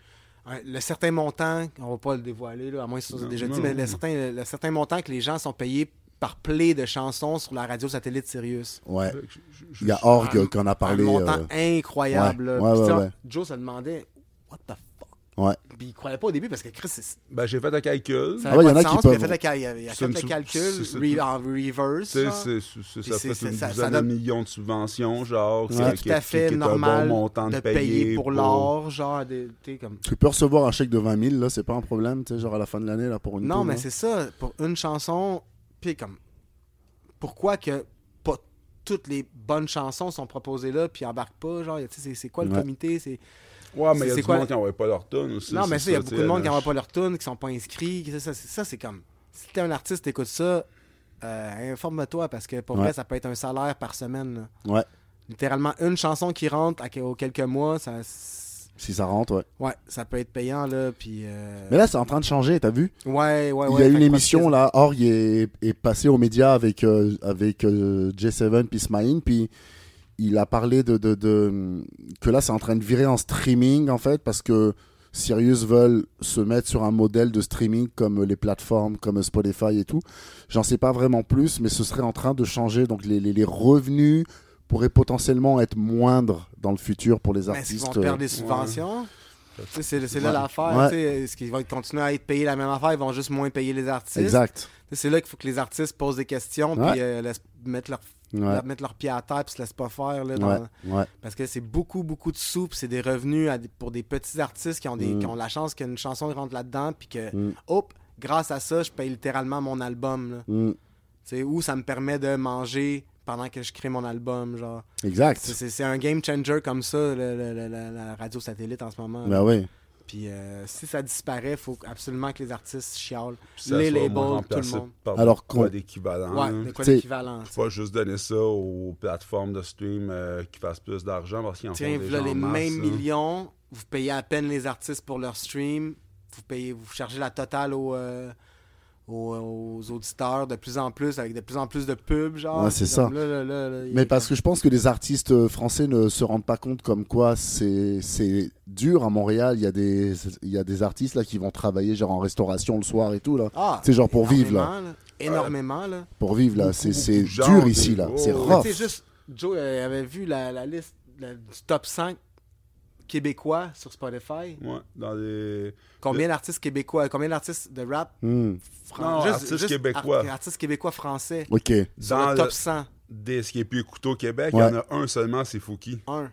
un- le certain montant, on va pas le dévoiler, là, à moins que ce soit déjà non, dit, mais non. le certain, le certain montant que les gens sont payés par play de chansons sur la radio satellite Sirius. ouais. Je- je- Il y a Org qui en a parlé. un montant euh, incroyable. ouais, ouais. Joe se demandait, what the fuck? Ouais. Puis il croyait pas au début parce que Chris, c'est- Ben, j'ai fait un calcul. ça Ah ouais, pas y en de a qui sens, puis il a peuvent- fait cal- il a- il fait le calcul en reverse. Tu sais, genre. c'est- ça c'est- fait une ça- douzaine ça de donne- millions de subventions, genre. C'est qui- tout à qui- fait qui normal de, payer pour l'or, genre, tu sais, comme... Tu peux recevoir un chèque de 20 000, là, c'est pas un problème, tu sais, genre à la fin de l'année, là, pour une Non, mais c'est ça. Pour une chanson, puis comme. Pourquoi que pas toutes les bonnes chansons sont proposées là, puis embarquent pas, genre, tu sais, c'est- c'est quoi le Ouais. comité c'est... Ouais, mais il y a du quoi- monde qui n'envoie pas leur tonne aussi. Non, mais ça, il y a beaucoup de monde qui n'envoie pas leur tune, qui sont pas inscrits. Ça, ça, c'est- ça, c'est comme. Si t'es un artiste, t'écoutes ça, euh, informe-toi, parce que pour Ouais. vrai, ça peut être un salaire par semaine. là. Ouais, Littéralement, une chanson qui rentre à, aux quelques mois, ça. Si ça rentre, ouais. Ouais, ça peut être payant, là, puis. euh, Mais là, c'est en train de changer, t'as vu? Ouais, ouais, ouais. Il y a une émission, là, Org est, est passé aux médias avec, euh, avec euh, J7 puis Smaïn, puis il a parlé de, de, de- que là, c'est en train de virer en streaming, en fait, parce que Sirius veulent se mettre sur un modèle de streaming comme les plateformes, comme Spotify et tout. J'en sais pas vraiment plus, mais ce serait en train de changer. Donc, les, les, les revenus pourraient potentiellement être moindres dans le futur pour les Mais est-ce qu'ils artistes. vont perdre des ouais. subventions? C'est là Ouais. l'affaire. Ouais. Est-ce qu'ils vont continuer à être payés la même affaire? Ils vont juste moins payer les artistes? Exact. C'est là qu'il faut que les artistes posent des questions Ouais. puis euh, laissent mettre leur, Ouais. mettre leur pied à terre puis se laissent pas faire. Là, dans- Ouais. Parce que c'est beaucoup, beaucoup de sous c'est des revenus à des- pour des petits artistes qui ont, des, Mm. qui ont la chance qu'une chanson rentre là-dedans puis que, Mm. hop, grâce à ça, je paye littéralement mon album. Là. Mm. Tu sais, Ou ça me permet de manger pendant que je crée mon album. genre. Exact. C'est- un game changer comme ça, le- le- le- la, la radio satellite en ce moment. Ben oui. Puis euh, si ça disparaît, il faut absolument que les artistes chialent. les labels, tout le monde. par Alors quoi d'équivalent. Ouais, hein. de quoi tu sais. Pas juste donner ça aux plateformes de stream euh, qui fassent plus d'argent parce qu'ils en font Tiens, déjà voilà les en masse, mêmes millions, vous payez à peine les artistes pour leur stream, vous payez, vous chargez la totale aux, euh, aux, aux auditeurs de plus en plus, avec de plus en plus de pubs, genre. Ouais, c'est ça. là, là, là, là, il y a Mais parce comme- que je pense que les artistes euh, français ne se rendent pas compte comme quoi c'est c'est dur à Montréal. Il y a des il y a des artistes là qui vont travailler genre en restauration le soir et tout là. Ah, c'est genre pour vivre, là. énormément, là. Pour vivre là, c'est dur ici là. C'est rough. Joe avait vu la, la liste la- du top 5 québécois sur Spotify? Ouais, dans les... Combien d'artistes québécois, combien d'artistes de rap Hmm. fran- Non, artistes québécois. ar- artistes québécois français Ok. sur Dans le top le- 100. Des ce qui est plus écouté au Québec, il Ouais. y en a un seulement, c'est Fouki. Un.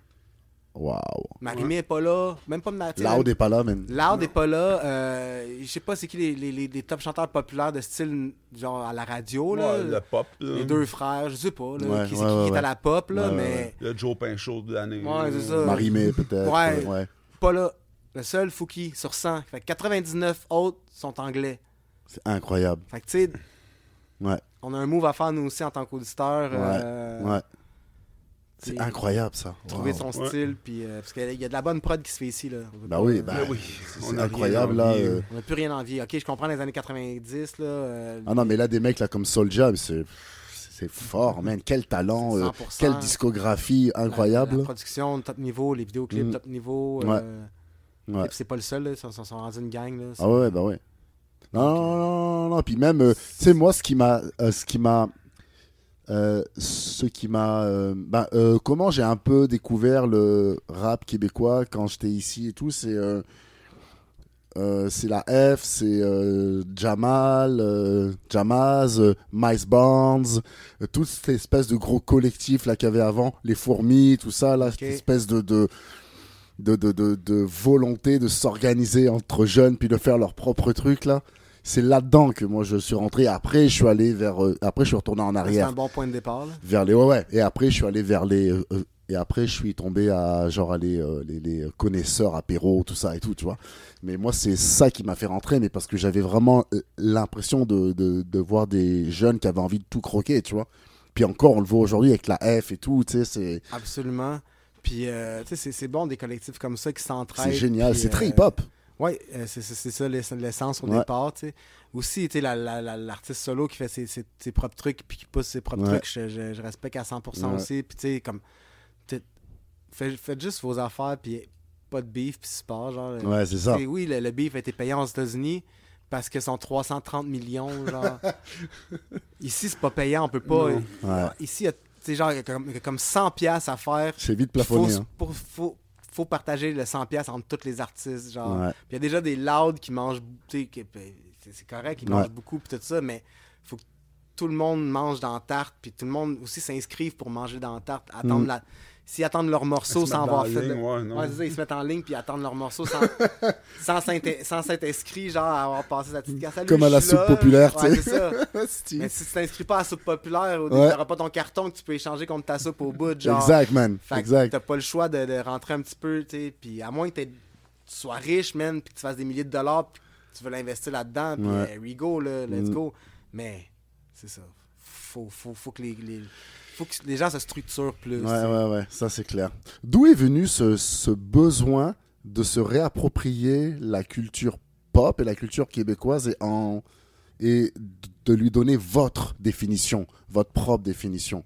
Waouh. Marimé est pas là, même pas Loud est pas là man. Loud est pas là. euh, je sais pas c'est qui les, les, les, les top chanteurs populaires de style genre à la radio là. Ouais, le pop. là. Les deux frères, je sais pas, là, Ouais, qui, ouais, c'est qui ouais, qui est à la pop là, mais Le Joe Pinchot de l'année. Ouais, c'est ça. Marimé peut-être. Ouais. euh, ouais. pas là. Le seul Fouki sur 100. Fait que 99 autres sont anglais. C'est incroyable. Fait que tu sais, Ouais. on a un move à faire nous aussi en tant qu'auditeurs. Ouais. euh, Ouais. C'est incroyable ça. Trouver Wow. son Ouais. style, puis euh, parce qu'il y a de la bonne prod qui se fait ici là. Bah oui, euh, bah, Ben oui, c'est incroyable là. euh. On n'a plus rien envie. Ok, je comprends les années 90 là. euh, Ah non mais là des mecs là comme Soulja, c'est c'est fort man. Quel talent, euh, 100%. quelle discographie incroyable. La, production top niveau, les vidéoclips Mm. top niveau. Ouais. euh, Ouais. et puis c'est pas le seul, là, ils sont, rendus une gang. Là, Ah ouais, bah ouais. Non, non, non, non, non, Puis même, euh, tu sais, moi, ce qui m'a, euh, ce qui m'a, euh, bah, euh, comment j'ai un peu découvert le rap québécois quand j'étais ici et tout, c'est, euh, Euh, c'est la F, c'est euh, Jamal, euh, Jamaz, euh, Mice Barnes, euh, toute cette espèce de gros collectif là qu'il y avait avant, les fourmis, tout ça là, Ok. cette espèce de de, de, de, de- de volonté de s'organiser entre jeunes puis de faire leur propre truc là. C'est là-dedans que moi je suis rentré. Après je suis allé vers, euh, après je suis retourné en C'est arrière un bon point de départ. là. vers les ouais, ouais. Et après je suis allé vers les euh, euh, et après je suis tombé à genre les, euh, les les connaisseurs apéro tout ça et tout tu vois. Mais moi c'est ça qui m'a fait rentrer mais parce que j'avais vraiment l'impression de, de de voir des jeunes qui avaient envie de tout croquer tu vois. Puis encore on le voit aujourd'hui avec la F et tout tu sais c'est Absolument. Puis, euh, tu sais, c'est- c'est bon des collectifs comme ça qui s'entraident. c'est génial c'est très euh, hip hop. Oui, c'est c'est- ça l'ess- l'essence au Ouais. départ. tu sais. Aussi, tu sais, la- la- la- l'artiste solo qui fait ses, ses- ses propres trucs puis qui pousse ses propres Ouais. trucs, je, je- je respecte à 100% Ouais. aussi. Puis, tu sais, comme. t'es- Faites, faites juste vos affaires, puis pas de beef, puis sport. Genre, Ouais c'est ça. Oui, le, le beef a été payé aux États-Unis parce que sont 330 millions. Genre. Ici, c'est pas payant, on peut pas. Ici, il y a, genre, comme, il y a comme 100$ piastres à faire. C'est vite Faut, plafonné. hein. pour- faut, faut partager le 100$ piastres entre tous les artistes. Genre. Ouais. Puis il y a déjà des louds qui mangent, tu sais, qui- ben, c'est c'est correct, ils Ouais. mangent beaucoup, puis tout ça, mais faut que tout le monde mange dans la tarte, puis tout le monde aussi s'inscrive pour manger dans la tarte. Attendre Mm. la... S'ils attendent leur morceau sans avoir fait. la de- ligne, ouais, non. Ouais, c'est ça, ils se mettent en ligne, puis attendent leur morceau sans, sans s'être inscrit, genre à avoir passé sa petite casse. Salut, Comme à la soupe là. populaire, tu sais. c'est ça. Sti. Mais si tu t'inscris pas à la soupe populaire, au début, t'auras pas ton carton que tu peux échanger contre ta soupe au bout. Genre. Exact man. Fait Exact. t'as pas le choix de, de rentrer un petit peu, tu sais. Puis à moins que tu sois riche, man, puis que tu fasses des milliers de dollars, puis que tu veux l'investir là-dedans, puis euh, Rigo, là, let's Mm. go. Mais c'est ça. Faut, faut, faut que les, les- faut que les gens se structurent plus. Ouais, ouais, ouais, ça c'est clair. D'où est venu ce, ce besoin de se réapproprier la culture pop et la culture québécoise et, en, et de lui donner votre définition, votre propre définition?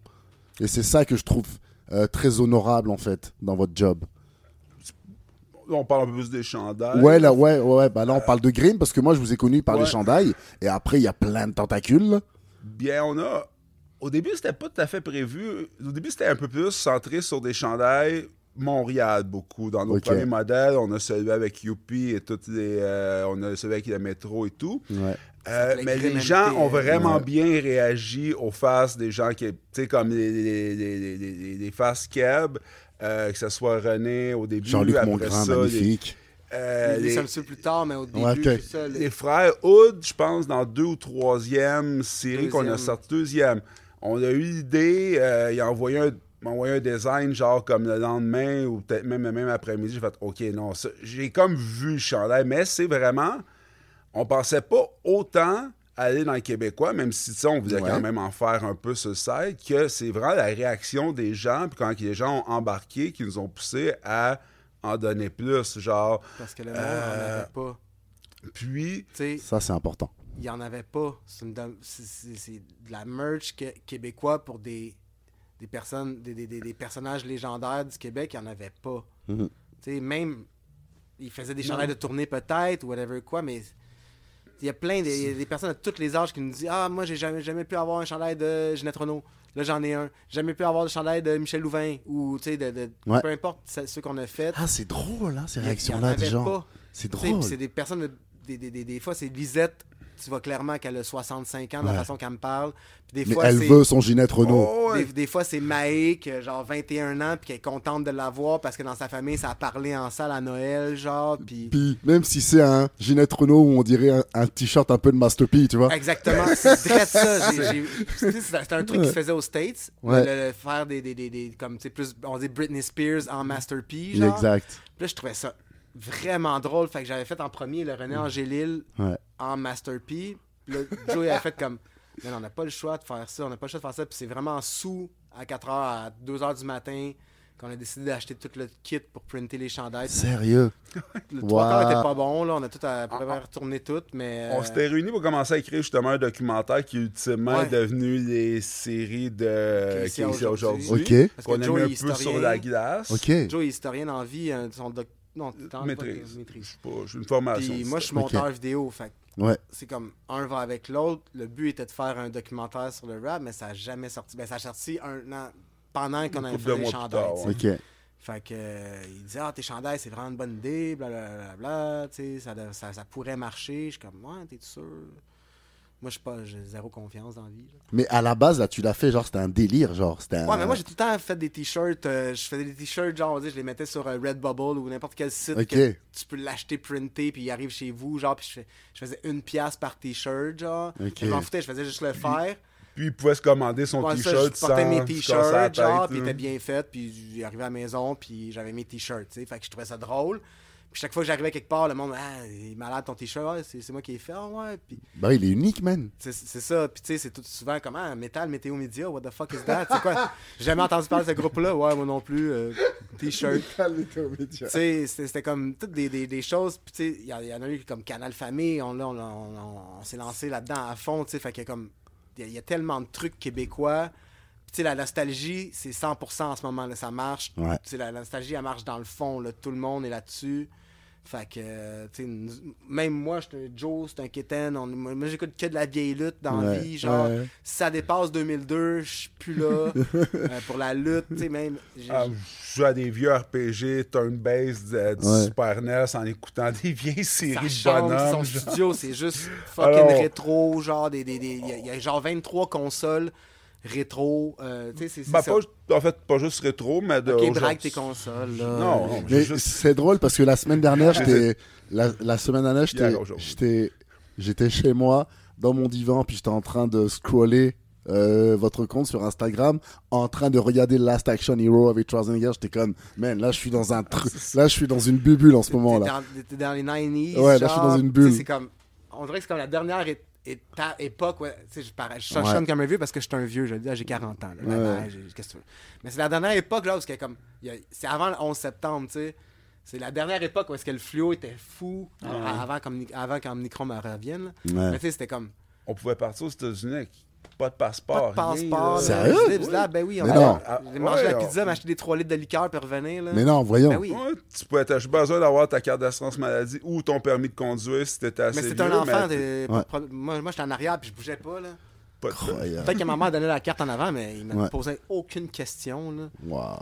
Et c'est ça que je trouve euh, très honorable en fait dans votre job. Là, on parle un peu plus des chandails. Ouais, là, ouais, ouais, bah là on parle de Green parce que moi je vous ai connu par Ouais. les chandails et après il y a plein de tentacules. Bien, on a. Au début, c'était pas tout à fait prévu. Au début, c'était un peu plus centré sur des chandails Montréal, beaucoup. Dans nos premiers modèles, on a celui avec Youpi et toutes les. euh, on a celui avec le métro et tout. Ouais. Euh, mais les gens ont vraiment Ouais. bien réagi aux faces des gens qui, tu sais, comme les, les, les, les, les- les faces Keb, euh, que ce soit René au début, Jean-Luc après ça, les- magnifique. euh, les, les- plus tard, mais au début, Ouais, ça, les- les frères Hood, je pense, dans deux ou troisième série qu'on a sorti, deuxième. On a eu l'idée, euh, il a envoyé un, m'a envoyé un design, genre comme le lendemain ou peut-être même le même après-midi. J'ai fait, OK, non, ça- j'ai comme vu le chandail, mais c'est vraiment, on pensait pas autant aller dans le québécois, même si tu sais, on voulait Ouais. quand même en faire un peu sur le site, que c'est vraiment la réaction des gens, puis quand les gens ont embarqué, qui nous ont poussé à en donner plus, genre, parce que le monde n'en Euh, avait pas. puis... Tu sais, Ça c'est important. Il n'y en avait pas. C'est de la merch que- québécois pour des, des personnes, des, des- des- des personnages légendaires du Québec, il n'y en avait pas. Mhm. Tu sais, même, ils faisaient des chandails de tournée peut-être, ou whatever quoi, mais il y a plein de, il y a des personnes de tous les âges qui nous disent Ah, moi, j'ai jamais, jamais pu avoir un chandail de Ginette Renault. Là, j'en ai un. J'ai jamais pu avoir le chandail de Michel Louvain, ou, tu sais, de, de- Ouais. peu importe ce- ceux qu'on a fait. Ah c'est drôle hein, ces réactions-là des gens. C'est drôle. c'est des personnes, de- des, des, des, des fois, c'est Lisette, tu vois clairement qu'elle a 65 ans de la façon qu'elle me parle. Puis des Mais fois, elle c'est- veut son Ginette Renault. Oh, ouais. des, des fois, c'est Maë, qui a genre 21 ans, puis qui est contente de l'avoir parce que dans sa famille, ça a parlé en salle à Noël, genre, puis... Puis même si c'est un Ginette Renault où on dirait un, un t-shirt un peu de Master P, tu vois. Exactement, c'est vrai ça. C'était un truc qui se faisait aux States, Ouais. le, le faire des, des, des, des- comme, plus, on dit Britney Spears en Master P, genre. Exact. Puis là, je trouvais ça vraiment drôle, fait que j'avais fait en premier le René Angélil Ouais. En Master P. Puis là, Joe il avait fait comme Mais on n'a pas le choix de faire ça, on n'a pas le choix de faire ça. Puis c'est vraiment sous à 4h, à 2h du matin qu'on a décidé d'acheter tout le kit pour printer les chandails. Sérieux? Le trois Wow. quarts était pas bon, là. On a tout à, à peu près retourné tout, mais. On euh, s'était réunis pour commencer à écrire justement un documentaire qui ultimement Ouais. est devenu les séries de Casey aujourd'hui. aujourd'hui. Ok. Parce Qu'on a Joe mis est un peu sur la glace. Ok. Joe est historien en vie, euh, son doc... Non, t'en- Maîtrise. pas de- maîtrise. Je sais pas, j'ai une formation. Puis moi, je suis monteur vidéo, fait Ouais. c'est comme un va avec l'autre. Le but était de faire un documentaire sur le rap, mais ça n'a jamais sorti. Ben, ça a sorti un an pendant qu'on avait fait les chandails. Fait que, euh, il disait, ah, tes chandails, c'est vraiment une bonne idée, blablabla, tu sais, ça, doit- ça, ça pourrait marcher. Je suis comme, ouais, t'es sûr? Moi, je suis pas, j'ai zéro confiance dans la vie. là. Mais à la base, là, tu l'as fait, genre, c'était un délire, genre, c'était un... Ouais, mais moi, j'ai tout le temps fait des t-shirts. euh, je faisais des t-shirts, genre, on dire, je les mettais sur euh, Redbubble ou n'importe quel site que tu peux l'acheter printé, puis il arrive chez vous, genre, puis je, fais- je faisais une pièce par t-shirt, genre. Ok. Je m'en foutais, je faisais juste le faire. Puis il pouvait se commander son Ouais, ça, t-shirt je portais sans mes casser la t-shirts, genre, puis il était bien fait, puis j'arrivais à la maison, puis j'avais mes t-shirts, tu sais. Fait que je trouvais ça drôle. Puis chaque fois que j'arrivais quelque part, le monde, ah, il est malade ton t-shirt, c'est moi qui ai fait, Ah, ouais. Puis Bah, il est unique, man. c'est ça, puis tu sais, c'est tout souvent comme, ah, métal, météo, média, what the fuck is that? C'est quoi? J'ai jamais entendu parler de ce groupe-là, ouais, moi non plus, euh, t-shirt. Tu sais, c'était comme toutes des, des, des choses. Puis, tu sais, il y, en- il y en a eu comme Canal Famille. On, on, on- on s'est lancé là-dedans à fond. Tu sais, fait a comme. Il y, a- il y a tellement de trucs québécois. La nostalgie, c'est 100% en ce moment. Là, ça marche. Ouais. La, la nostalgie, elle marche dans le fond. Là, tout le monde est là-dessus. Fait que, euh, tu sais, même moi, je suis un Joe, c'est un Keten. on- moi, j'écoute que de la vieille lutte dans la Ouais, vie. Genre, ouais. si ça dépasse 2002, je suis plus là. Euh, pour la lutte, tu sais, même. Ah, je joue à des vieux RPG turn-based euh, du Ouais. Super NES en écoutant des vieilles séries de chambre, bonhommes. son genre. studio, c'est juste fucking Alors- rétro, genre des des- des- il y, a- il y a genre 23 consoles rétro, euh, tu sais c'est c'est Ben, ça. pas, en fait, pas juste rétro, mais de. Ok, aujourd'hui. braque tes consoles là. Non, non, Mais juste. c'est drôle parce que la semaine dernière, j'étais... La, la semaine dernière, j'étais... J'étais... J'étais chez moi, dans mon divan, puis j'étais en train de scroller euh, votre compte sur Instagram, en train de regarder Last Action Hero avec Schwarzenegger. J'étais comme, man, là, je suis dans un truc... Là, je suis dans une bulle en ce moment, là. dans, t'es dans les 90s. Ouais, là, je suis genre, dans une bulle. C'est comme on dirait que c'est comme la dernière éta- époque ouais, je parais je Ouais. comme un vieux parce que je suis un vieux, je le dis, j'ai 40 ans là. Ouais. J'ai- qu'est-ce que tu veux? Mais c'est la dernière époque là où c'est comme il y a- c'est avant le 11 septembre, tu sais. C'est la dernière époque où est-ce que le fluo était fou avant comme avant qu'Omnicron revienne. Mais tu sais c'était comme On pouvait partir aux États-Unis avec pas de passeport. Pas de rien, passeport. là. Sérieux? là, ben oui, on Mais a- non. J'ai mangé Ouais, la on- pizza, m'acheter des 3 litres de liqueur puis revenir. Là. Mais non, voyons. Ben oui. Ouais, tu peux être, j'ai besoin d'avoir ta carte d'assurance maladie ou ton permis de conduire si t'étais assez Mais c'était vieux, un enfant. mais Ouais. Moi, moi j'étais en arrière puis je bougeais pas. là. pas de- Incroyable. Peut-être que ma mère donnait la carte en avant, mais il ne me Ouais. posait aucune question. Là. Wow.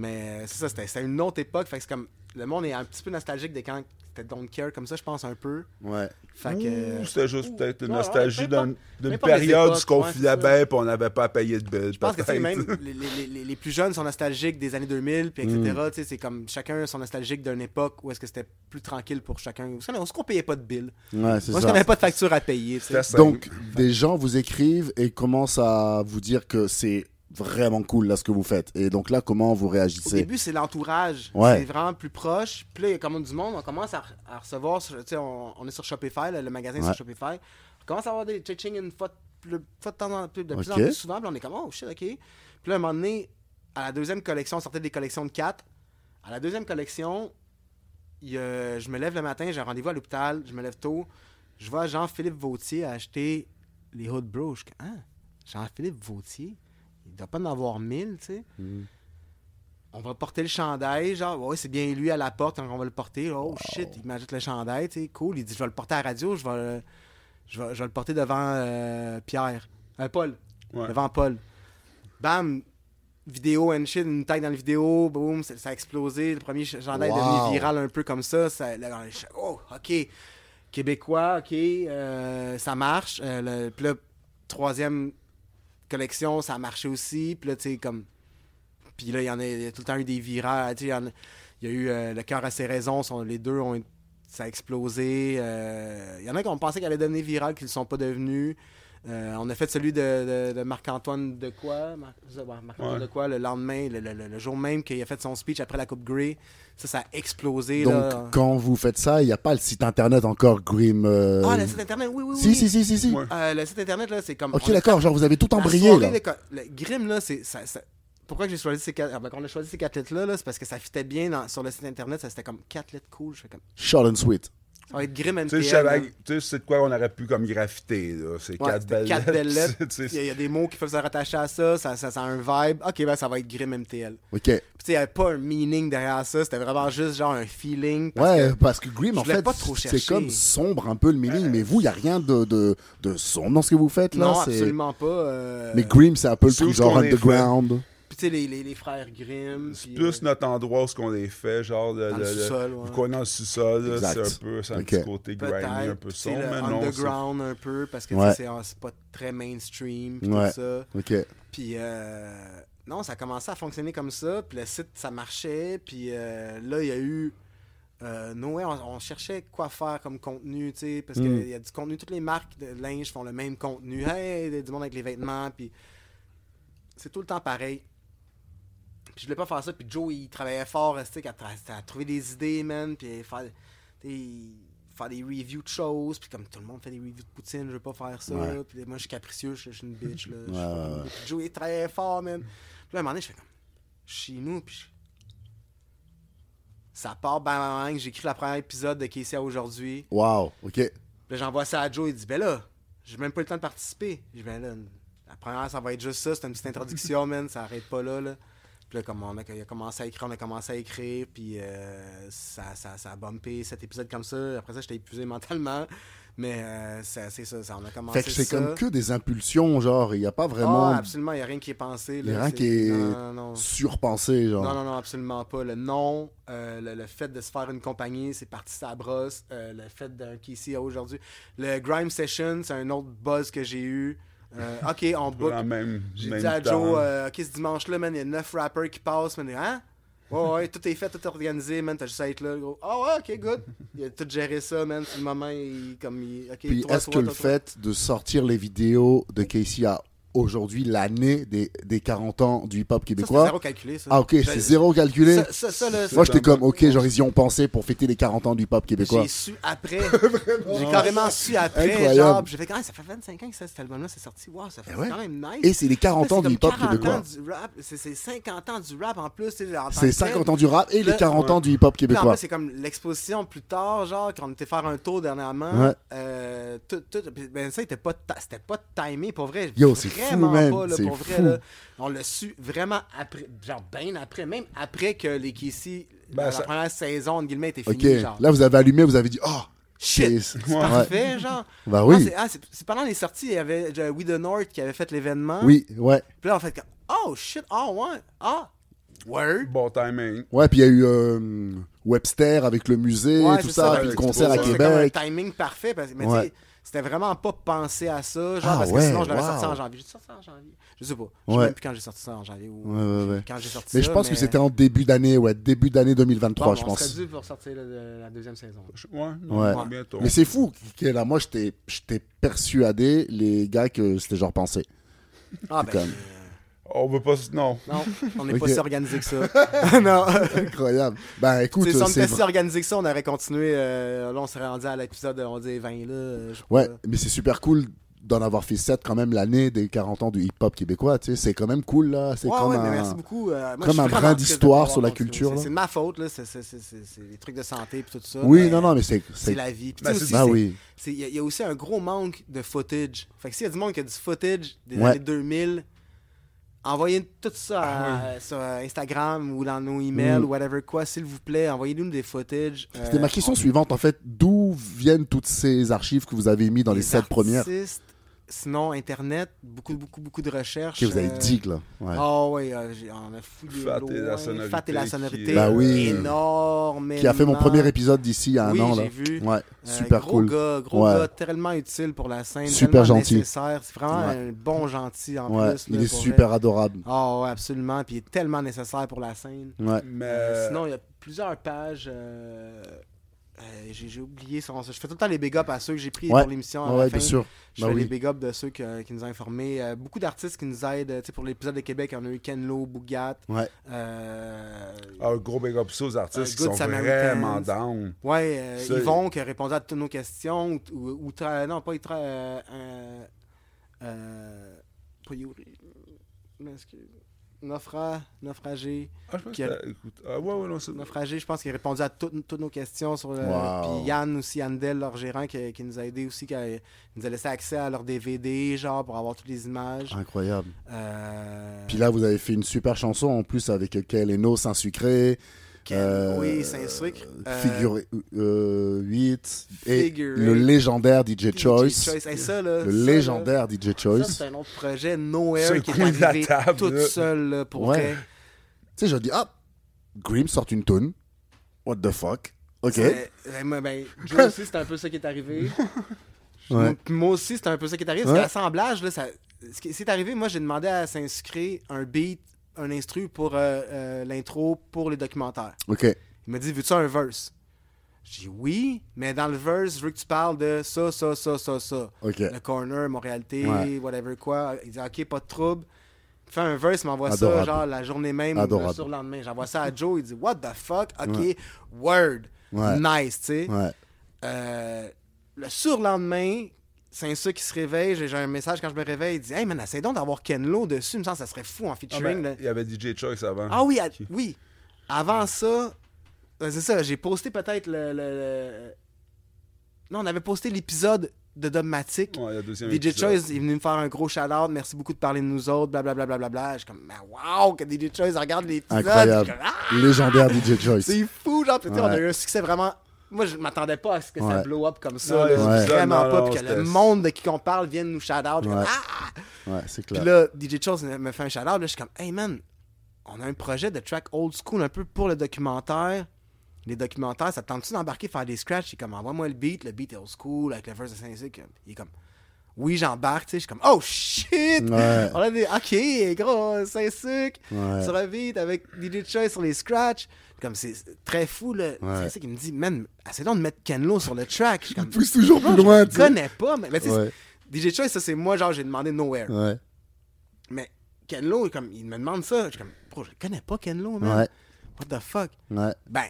Mais c'est ça, c'était une autre époque. Fait que c'est comme. Le monde est un petit peu nostalgique de quand c'était Don't Care comme ça, je pense un peu. Ouais. Fait Ou que. c'était juste peut-être une nostalgie d'une période où on filait bien et on n'avait pas à payer de billes. Je pense que même les, les- les- les plus jeunes sont nostalgiques des années 2000, puis etc. Mm. Tu sais, C'est comme chacun sont nostalgiques d'une époque où est-ce que c'était plus tranquille pour chacun. Où est-ce qu'on payait pas de bill? Ouais, est-ce ça. qu'on n'avait pas de facture à payer? Donc, des gens vous écrivent et commencent à vous dire que c'est vraiment cool là ce que vous faites. Et donc là, comment vous Au réagissez? début, c'est l'entourage. Ouais. C'est vraiment plus proche. Puis là, il y a comme du monde, on commence à, à recevoir. Tu sais, on, on est sur Shopify, le, le magasin Ouais. sur Shopify. On commence à avoir des ching une fois, de- fois de temps en plus, de plus en plus souvent. Puis on est comme, oh shit, ok. Puis là, à un moment donné, à la deuxième collection, on sortait des collections de 4. À la deuxième collection, il je me lève le matin, j'ai un rendez-vous à l'hôpital, je me lève tôt. Je vois Jean-Philippe Vautier acheter les Hood Bros. Je ah, Jean-Philippe Vautier, il doit pas en avoir mille, tu sais. Mm. On va porter le chandail, genre, ouais, c'est bien lui à la porte, on va le porter. Oh shit, il m'ajoute le chandail, tu sais, cool. Il dit, je vais le porter à la radio, je vais, le- je vais, je vais le porter devant euh, Pierre. Euh, Paul. Ouais. Devant Paul. Bam, vidéo and shit, une taille dans la vidéo, boum, ça, ça a explosé. Le premier chandail est devenu viral un peu comme ça. là, oh, ok. Québécois, ok, euh, ça marche. Le, puis là, troisième collection, ça a marché aussi. Puis là, tu sais, comme. Puis là, il y en a, tout le temps eu des virales. Tu sais, il y a- eu euh, Le cœur à ses raisons. les deux ont. Ça a explosé. euh, Il y en a qui ont pensé qu'elle allait devenir virale, qui ne le sont pas devenus. Euh, on a fait celui de, de- de Marc-Antoine de quoi Mar- Marc-Antoine Ouais. de quoi le lendemain, le, le- le- jour même qu'il a fait son speech après la Coupe Grey. Ça, ça a explosé. Donc, là. quand vous faites ça, il n'y a pas le site internet encore Grim. euh, Ah, le site internet, oui, oui, oui. Si, si, si, si, si. Ouais. Euh, le site internet, là, c'est comme. Ok, d'accord, genre vous avez tout embrayé là. le Grim, là, c'est. ça- ça- Pourquoi j'ai choisi ces quatre. ah, ben, quand on a choisi ces quatre lettres-là, là, c'est parce que ça fitait bien dans- sur le site internet. Ça c'était comme quatre lettres cool. Je fais comme. Short and sweet. Ça va être Grim Tu sais, MTL. je savais- là. tu sais, c'est de quoi on aurait pu comme graffiter. là. C'est Ouais, quatre belles quatre belles lettres. Il y, a- il y a des mots qui peuvent se rattacher à ça. Ça, ça, ça a un vibe. Ok, ben ça va être Grim MTL. Ok. Puis, tu sais, il n'y avait pas un meaning derrière ça. C'était vraiment juste genre un feeling. parce Ouais, que- parce que Grim, en fait, pas trop c'est comme sombre un peu le meaning, mais vous, il n'y a rien de, de, de sombre dans ce que vous faites là. non, absolument pas. euh, Mais Grim, c'est un peu le truc genre underground. Puis tu sais, les, les, les frères Grimm. C'est puis, plus euh, notre endroit où ce qu'on les fait, genre dans le de- sous-sol. ouais. est dans le sous-sol, c'est un peu, c'est un petit côté grimy, un peu sombre, le mais non. c'est- underground un peu, parce que Ouais. sais, c'est c'est pas très mainstream, puis Ouais. tout ça. Ok. Puis euh, non, ça a commencé à fonctionner comme ça. Puis le site, ça marchait. Puis euh, là, il y a eu. Euh, Noé, on, on cherchait quoi faire comme contenu, tu sais, parce Mm. qu'il y a du contenu, toutes les marques de linge font le même contenu. Hey, il y a du monde avec les vêtements, puis c'est tout le temps pareil. Je voulais pas faire ça, puis Joe, il travaillait fort, à, tra- à trouver des idées, man, puis faire, faire des reviews de choses, puis comme tout le monde fait des reviews de poutine, je veux pas faire ça, Ouais. puis moi, je suis capricieux, je je suis une bitch, là. je Ouais, suis pas- ouais, ouais. Puis Joe, il travaillait fort, man. Puis là, à un moment donné, je fais comme, chez nous, puis je- ça part, bang, bang, bang, j'écris le premier épisode de à aujourd'hui. Wow. Ok. Puis là, j'envoie ça à Joe, il dit, ben là, j'ai même pas eu le temps de participer. Je dis, ben là, la première, ça va être juste ça, c'est une petite introduction, man, ça arrête pas là, là. Puis là, comme on a, il a commencé à écrire, on a commencé à écrire, puis euh, ça, ça, ça a bumpé cet épisode comme ça. Après ça, j'étais épuisé mentalement, mais euh, c'est ça, ça, on a commencé Fait que c'est comme que des impulsions, genre, il n'y a pas vraiment Ah, absolument, il n'y a rien qui est pensé. Il y a rien qui est Non, non, non. surpensé, genre. Non, non, non, absolument pas. Le nom, euh, le, le fait de se faire une compagnie, c'est parti sa brosse. Le fait d'un à aujourd'hui. Le Grime Session, c'est un autre buzz que j'ai eu. Euh, ok, on book. J'ai même dit à. Joe, euh, ok, ce dimanche-là, man, il y a 9 rappers qui passent. Man, hein? Ouais, ouais, tout est fait, tout est organisé, man, t'as juste à être là. gros. Ah ouais, ok, good. Il a tout géré ça, man. Sur le moment, il, comme il. Ok, Puis est-ce que le fait de sortir les vidéos de Casey à aujourd'hui, l'année des, des 40 ans du hip-hop Ça, c'est québécois zéro calculé, ça. Ah ok, c'est zéro calculé Ça, ça, ça, là, Moi j'étais comme, ok, genre ils y ont pensé pour fêter les 40 ans du hip-hop québécois. J'ai su après. j'ai carrément su après. Incroyable. Genre, j'ai fait, ah, ça fait 25 ans que ça, cet album-là c'est sorti. Wow, ça fait Eh ouais. quand même nice. Et c'est les 40 Là, ans du hip-hop 40 québécois. C'est c'est 50 ans du rap en plus. C'est que 50 tel. ans du rap et les Là, 40 ans du hip-hop québécois. c'est comme l'exposition plus tard, genre, quand on était faire un tour dernièrement. Ouais. euh, tout, tout- ben, ça, c'était pas, pas timé, pour vrai. Yo, c'est vraiment man, pas, là, c'est pour vrai. fou. là. On l'a su vraiment après, genre, bien après, même après que les Casey, Ben, la ça- première saison, entre guillemets, était finie. Genre, là vous avez allumé, vous avez dit, oh, shit, c'est ouais. parfait, genre. Bah Non, oui, c'est, ah, c'est, c'est pendant les sorties, il y avait euh, We The North qui avait fait l'événement. oui, ouais. Puis là, on fait comme, oh shit, oh ouais, ah, word. Bon timing. Ouais, puis il y a eu euh, Webster avec le musée, Ouais, tout ça, ça, puis le concert à Ça, c'est comme un Québec. timing parfait. Parce, mais Ouais. C'était vraiment pas pensé à ça, genre, Ah parce ouais, que sinon je l'avais wow. sorti en janvier. J'ai sorti ça en janvier. Je sais pas. Je sais Ouais. même plus quand j'ai sorti ça en janvier ou Ouais, ouais, ouais. quand j'ai sorti Mais ça. je pense que c'était en début d'année, ouais, début d'année 2023, Bon, je on pense. serait dû pour sortir la, deuxième saison. Ouais, Ouais. non, bientôt. Mais c'est fou que là, moi, j'étais j'étais persuadé, les gars, que c'était genre pensé. Ah ben. comme- euh, On veut pas. Non. non, on n'est pas si organisé que ça. non. Incroyable. Ben écoute, si on c'est était si organisé que ça, on aurait continué. euh, là, on serait rendu à l'épisode, on dit 20 là. euh, Ouais, pas. mais c'est super cool d'en avoir fait 7 quand même l'année des 40 ans du hip-hop québécois, tu sais, c'est quand même cool là, c'est Ouais, comme ouais, un... mais merci beaucoup. euh, moi, comme un brin de d'histoire sur la culture, C'est- là. C'est de ma faute, là. C'est des trucs de santé et tout ça. Oui, mais non, non, mais c'est... C'est c'est- la vie. Puis Ben, aussi, Ah oui. Il y, a- il y a aussi un gros manque de footage. Fait que s'il y a du monde qui a du footage des Ouais. années 2000, envoyez tout ça à- Ah sur Instagram ou dans nos emails Mm. ou whatever quoi, s'il vous plaît. Envoyez-nous des footage. C'était euh, ma question suivante, en fait, d'où viennent toutes ces archives que vous avez mis dans les 7 premières? artistes, Sinon, Internet, beaucoup, beaucoup, beaucoup de recherches. que vous avez euh, dit là ouais. Ah oui, euh, on a fouillé Fat et la sonorité Fat et la qui- sonorité. Bah oui. Énorme. Qui a fait mon premier épisode d'ici il y a un Oui, an là. j'ai vu. Ouais, Euh, super gros cool. gars, gros Ouais. gars, tellement utile pour la scène. Super tellement gentil. nécessaire. C'est vraiment Ouais. un bon gentil en Ouais, plus. il là, est super vrai. adorable. Ah ouais, absolument. Puis il est tellement nécessaire pour la scène. Ouais. Mais. Euh, Sinon, il y a plusieurs pages. euh, euh, j'ai j'ai oublié son. Je fais tout le temps les big ups à ceux que j'ai pris Ouais. pour l'émission. Ouais, la bien sûr. Je Bah fais oui. les big ups de ceux que- qui nous ont informés. Euh, beaucoup d'artistes qui nous aident. Tu sais, pour l'épisode de Québec, on a eu Ken Lo, Bougat. Ouais. Euh, Ah, un gros big up ça aux artistes Un qui sont Samaritans. vraiment down. Ouais, euh, Yvon qui a répondu à toutes nos questions. Ou, ou- ou tra- non, pas Ytra- euh, euh, euh, pas Yuri. mais Naufra, naufragé. Ah, je pense Qui que a- c'était- écoute, ah, ouais, ouais, non, c'est. Naufragé, je pense qu'il a répondu à toutes toutes nos questions. sur le- Wow. Puis Yann aussi, Yandel, leur gérant, qui, qui nous a aidé aussi, qui, a- nous a laissé accès à leur DVD, genre, pour avoir toutes les images. Incroyable. Euh, Puis là, vous avez fait une super chanson en plus avec Kel Eno, Saint-Sucré. Euh, oui, Saint-Sucre. Euh, Figure 8. Et Figure le légendaire DJ DJ Choice. Hey, ça, là, Le ça, là, légendaire DJ Ça, Choice. c'est un autre projet, Nowhere, qui est coin de la arrivé table, tout là. seul, là, pour Ouais. vrai. Tu sais, je dis, ah, Grim sort une tune. What the fuck? Ok. Ben, moi, ben, Joe aussi, c'est un peu ça qui est arrivé. Ouais. Moi aussi, c'est un peu ça qui est arrivé. Ouais. Parce que l'assemblage, là, ça... ce qui c'est arrivé, moi, j'ai demandé à s'inscrire un beat, un instru pour euh, euh, l'intro pour les documentaires. Ok. Il m'a dit, veux-tu un verse? J'ai dit oui, mais dans le verse, je veux que tu parles de ça, ça, ça, ça, ça. Ok. Le corner, Montréalité, Ouais. whatever quoi. Il dit, ok, pas de trouble. Il fait un verse, m'envoie ça, genre, la journée même, Adorable. le surlendemain. J'envoie ça à Joe, il dit, what the fuck? Ok, Ouais. word. Ouais. Nice, tu sais. Ouais. Euh, le surlendemain, c'est ça qui se réveille. J'ai j'ai un message quand je me réveille. Il dit Hey man, essaye donc d'avoir Ken Lo dessus. Il me semble que ça serait fou en Ah, featuring. ben, là. il y avait DJ Choice avant. Ah oui, à- oui. Avant ça, c'est ça, j'ai posté peut-être le, le- le- Non, on avait posté l'épisode de Dogmatic. Ouais, le deuxième DJ épisode. Choice est venu me faire un gros shout-out. Merci beaucoup de parler de nous autres. Blablabla. Bla, bla, bla, bla. Je suis comme, mais wow, que DJ Choice regarde l'épisode. Incroyable. Comme, Ah! Légendaire DJ Choice. C'est fou, genre. Sais, On a Ouais. eu un succès vraiment. Moi, je m'attendais pas à ce que ça Ouais. blow up comme ça. Non, là. Vraiment non, pas. non, Puis que le monde de qui on parle vienne nous shout-out. Je suis comme, Ouais. Ah! Ouais, c'est Puis clair. là, DJ Chose me fait un shout-out. Là, je suis comme, hey man, on a un projet de track old school un peu pour le documentaire. Les documentaires, ça te tente-tu d'embarquer, faire des scratchs? Il est comme, envoie-moi le beat. Le beat est old school avec le verse de Saint-Cyr. Il est comme, oui, j'embarque. Tu sais, je suis comme, oh shit! Ouais. On a des, ok, gros, Saint-Sucre Ouais. sur un beat avec DJ Choice sur les scratchs. Comme c'est c'est très fou, là. Ouais. C'est ça qui me dit, man, essaie donc de mettre Ken Lo sur le track. Je suis comme, pousse toujours plus loin, je tu connais pas, mais, mais tu sais. DJ Choice, ça c'est moi, genre, j'ai demandé Nowhere. Mais Ken Lo, comme, il me demande ça. Je suis comme, bro, je connais pas, Ken Lo, man. What the fuck? Ouais. Ben,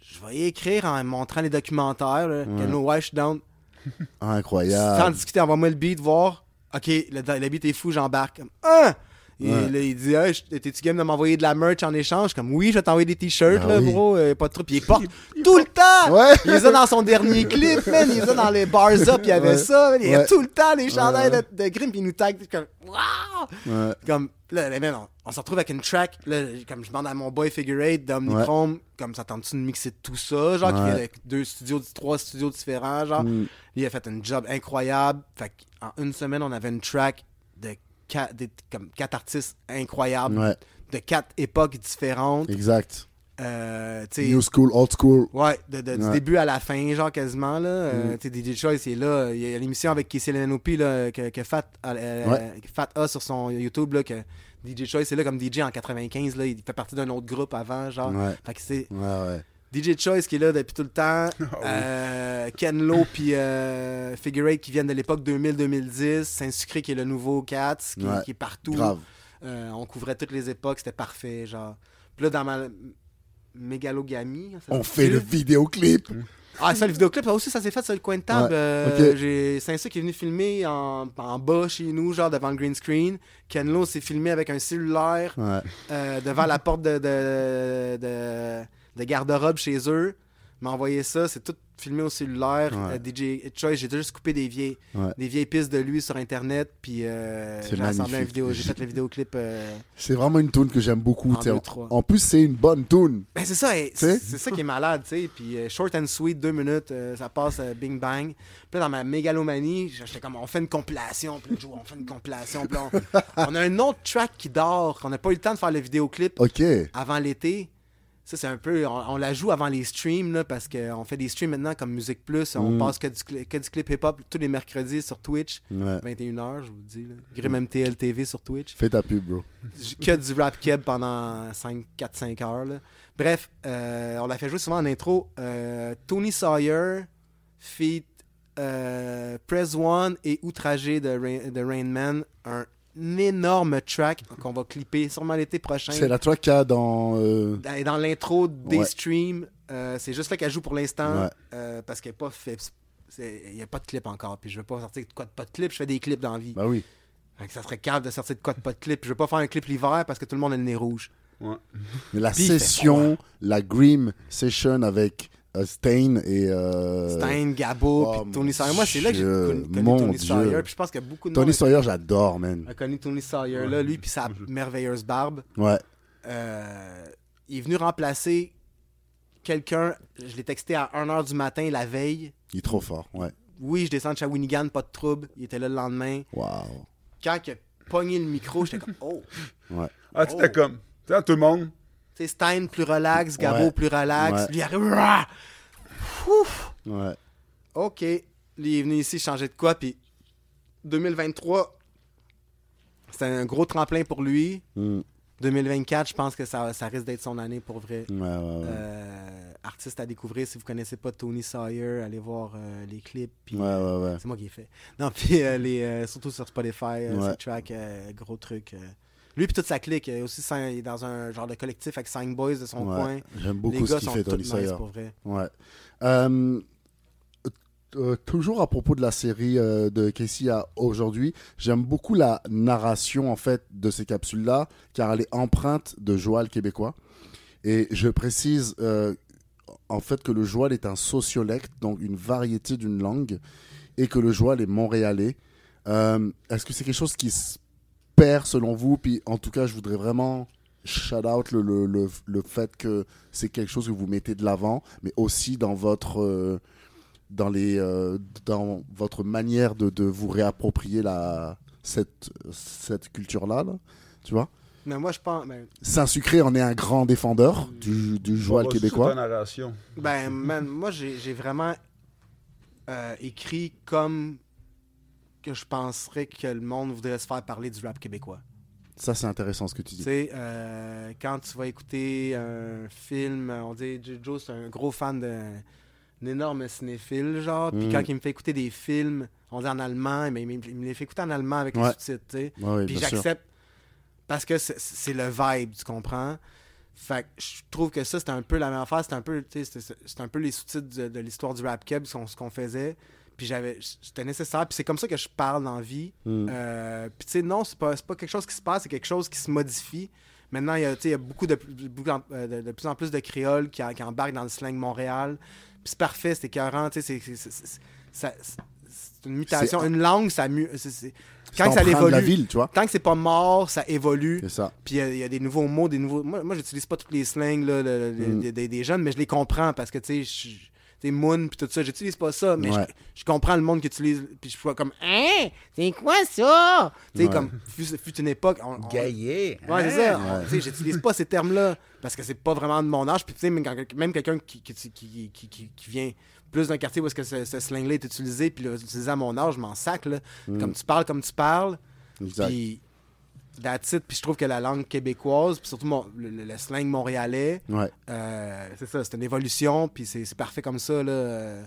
je vais y écrire en montrant les documentaires. Là. Ouais. Ken Lo, down. Sans Incroyable. discuter, envoie-moi le beat, voir. Ok, le, le beat est fou, j'embarque. Hein? Et Ouais. là, il dit, hey, je- t'es-tu game de m'envoyer de la merch en échange? Comme, oui, je vais t'envoyer des t-shirts, Ben là, oui. bro. euh, pas de trouble. Puis il porte tout le temps. Ouais. Il les a dans son dernier clip, man. Il les a dans les bars up. Il y avait Ouais. ça, man. Il y a tout le temps les chandails de, de Grimm. Puis il nous tag. Comme, waouh! Ouais. Comme, là, là, man, on, on se retrouve avec une track. Là, comme je demande à mon boy Figure 8 d'Omnichrome, comme ça tente-tu de mixer tout ça? Genre, qui vient avec deux studios, trois studios différents, genre. Mm. Il a fait un job incroyable. Fait qu'en une semaine, on avait une track quatre, des- comme quatre artistes incroyables, Ouais. de quatre époques différentes. Exact. Euh, New school, old school. Ouais, de, de- du Ouais. Mm. début à la fin, genre quasiment. Là. Euh, sais, DJ Choice, est là. Il y a l'émission avec Casey Lenopi que, que Fat, euh, Ouais. Fat a sur son YouTube. Là, que DJ Choice est là comme DJ en 95. Là, il fait partie d'un autre groupe avant. Genre. Ouais. Fait que c'est Ouais, ouais. DJ Choice qui est là depuis tout le temps. oui. euh, Ken Lo puis euh, Figure Eight qui viennent de l'époque 2000-2010. Saint-Sucré qui est le nouveau Cats qui, Ouais. qui est partout. Grave. Euh, on couvrait toutes les époques, c'était parfait. Genre. Puis là, dans ma mégalogamie. On fait le vidéoclip. Ah, ça, le vidéoclip, ça aussi, ça s'est fait sur le coin de table. Ouais, Euh. J'ai Saint-Sucre qui est venu filmer en, en bas chez nous, genre devant le green screen. Ken Lo s'est filmé avec un cellulaire Ouais. euh, devant la porte de, de, de, de garde-robe chez eux. M'a envoyé ça, c'est tout filmé au cellulaire. Ouais. Euh, DJ Choice, j'ai juste coupé des vieilles, Ouais. des vieilles pistes de lui sur internet, puis euh, j'ai assemblé magnifique. vidéo, j'ai fait le vidéoclip. euh, C'est vraiment une tune que j'aime beaucoup. En deux, En- plus, c'est une bonne tune. Ben c'est ça, c'est ça qui est malade, tu sais. Puis euh, short and sweet, deux minutes, ça passe bing bang. Puis là, dans ma mégalomanie, j'étais comme, on fait une compilation. Puis là, on fait une compilation. Puis on, on a un autre track qui dort, qu'on n'a pas eu le temps de faire le vidéoclip avant l'été. Ça, c'est un peu, on, on la joue avant les streams, là, parce qu'on fait des streams maintenant comme Musique Plus. On Mm. passe que du, que du clip hip-hop tous les mercredis sur Twitch. Ouais. 21h, je vous le dis. Là. Grim MTL TV sur Twitch Fais ta pub, bro. que du rap keb pendant 5, 4, 5 heures. là. Bref, euh, on l'a fait jouer souvent en intro. Euh, Tony Sawyer, feat euh, Press One et Outragé de, Rain, de Rain Man. Un énorme track qu'on va clipper sûrement l'été prochain. C'est la track qu'il y a dans. euh, Dans, dans l'intro des Ouais. streams, euh, c'est juste là qu'elle joue pour l'instant Ouais. euh, parce qu'elle n'est pas fait. Il n'y a pas de clip encore. Puis je veux pas sortir de quoi de pas de clip. Je fais des clips dans la vie. Bah oui. Ça serait calme de sortir de quoi de pas de clip. Je veux pas faire un clip l'hiver parce que tout le monde a le nez rouge. Ouais. Mais la Puis session, la Grim session avec euh, Stain et. euh, Stein, Gabo, oh puis Tony Sawyer. Moi, c'est là que j'ai connu, mon Tony Dieu. Sawyer. Puis je pense que beaucoup de Tony monde Sawyer, j'adore, man. a connu Tony Sawyer là, lui, puis sa merveilleuse barbe. Ouais. Euh, il est venu remplacer quelqu'un, je l'ai texté à 1h du matin la veille. Il est trop fort, ouais. Oui, je descends de Shawinigan, pas de trouble. Il était là le lendemain. Waouh. Quand il a pogné le micro, j'étais comme, oh. Ouais. Ah, tu Oh. étais comme. Tu sais, tout le monde. Sais, Stein plus relax, Gabo Ouais. plus relax. Lui, arrive. Ouf! Ouais. OK. Lui, il est venu ici changer de quoi, puis 2023, c'était un gros tremplin pour lui. Mm. 2024, je pense que ça, ça risque d'être son année pour vrai. Ouais, ouais, ouais. Euh, artiste à découvrir, si vous connaissez pas Tony Sawyer, allez voir euh, les clips. ouais. C'est moi qui ai fait. Non, puis euh, les, euh, surtout sur Spotify, euh, euh, gros truc. Lui puis toute sa clique, euh, aussi cin- il est dans un genre de collectif avec 5 boys de son Ouais. coin. J'aime Les beaucoup ce gars qu'il fait, Tony nice Sawyer. pour vrai. Ouais. Euh, euh, toujours à propos de la série euh, de Casey à aujourd'hui, j'aime beaucoup la narration en fait de ces capsules-là, car elle est empreinte de Joal québécois. Et je précise en fait que le Joal est un sociolecte, donc une variété d'une langue, et que le Joal est montréalais. Est-ce que c'est quelque chose qui se perd selon vous Puis en tout cas, je voudrais vraiment shout out le, le, le, le fait que c'est quelque chose que vous mettez de l'avant, mais aussi dans votre, euh, dans les, euh, dans votre manière de, de vous réapproprier la, cette, cette culture-là. là, tu vois? Mais moi, je pense. Ben, Saint-Sucré en est un grand défendeur du, du joual québécois. ta narration. ben man, moi, j'ai j'ai vraiment euh, écrit comme que je penserais que le monde voudrait se faire parler du rap québécois. Ça, c'est intéressant ce que tu Tu dis. sais, euh, quand tu vas écouter un film, on dit Joe, c'est un gros fan d'un un énorme cinéphile, genre. Puis Mm. quand il me fait écouter des films, on dit en allemand, mais il me les fait écouter en allemand avec les Ouais. sous-titres, tu sais. Ouais, Puis j'accepte parce que c'est- le vibe, tu comprends? Fait que je trouve que ça, c'était un peu la même affaire. C'était un peu, tu un peu les sous-titres de, de l'histoire du rap keb, ce qu'on faisait. Puis j'avais, c'était nécessaire. Puis c'est comme ça que je parle dans la vie. Mm. Euh, puis tu sais, non, c'est pas, pas quelque chose qui se passe, c'est quelque chose qui se modifie. Maintenant, il y a, tu sais, il y a beaucoup de, euh, de, de plus en plus de créoles qui, qui embarquent dans le slang Montréal. Puis c'est parfait, c'est écœurant. Tu sais, c'est- une mutation. Une langue, ça mu- c'est- c'est- C'est Quand ça de la évolue, ville, tu vois. tant que c'est pas mort, ça évolue. C'est ça. Puis il y a- il y, a des nouveaux mots, des nouveaux. Moi, moi j'utilise pas tous les slangs là, le- le- Mm. des, des- jeunes, mais je les comprends parce que tu sais, sais, Moon puis tout ça, j'utilise pas ça, mais Ouais. je, je comprends le monde qui utilise. Puis je suis comme, hein, c'est quoi ça? Tu sais, Ouais. comme, fut, fut une époque. on- on- Gaillé. Ouais, c'est ça. Ouais. Tu sais, J'utilise pas ces termes-là parce que c'est pas vraiment de mon âge. Puis, tu sais, même, même quelqu'un qui, qui, qui- qui vient plus d'un quartier où est-ce que ce, ce slang-là est utilisé, puis l'utiliser à mon âge, je m'en sac. Là. Mm. Comme tu parles, comme tu parles. Exact. Puis, that's it. Puis je trouve que la langue québécoise, puis surtout mon- le, le- slang montréalais, Ouais. euh, c'est ça, c'est une évolution, puis c'est parfait comme ça. Là.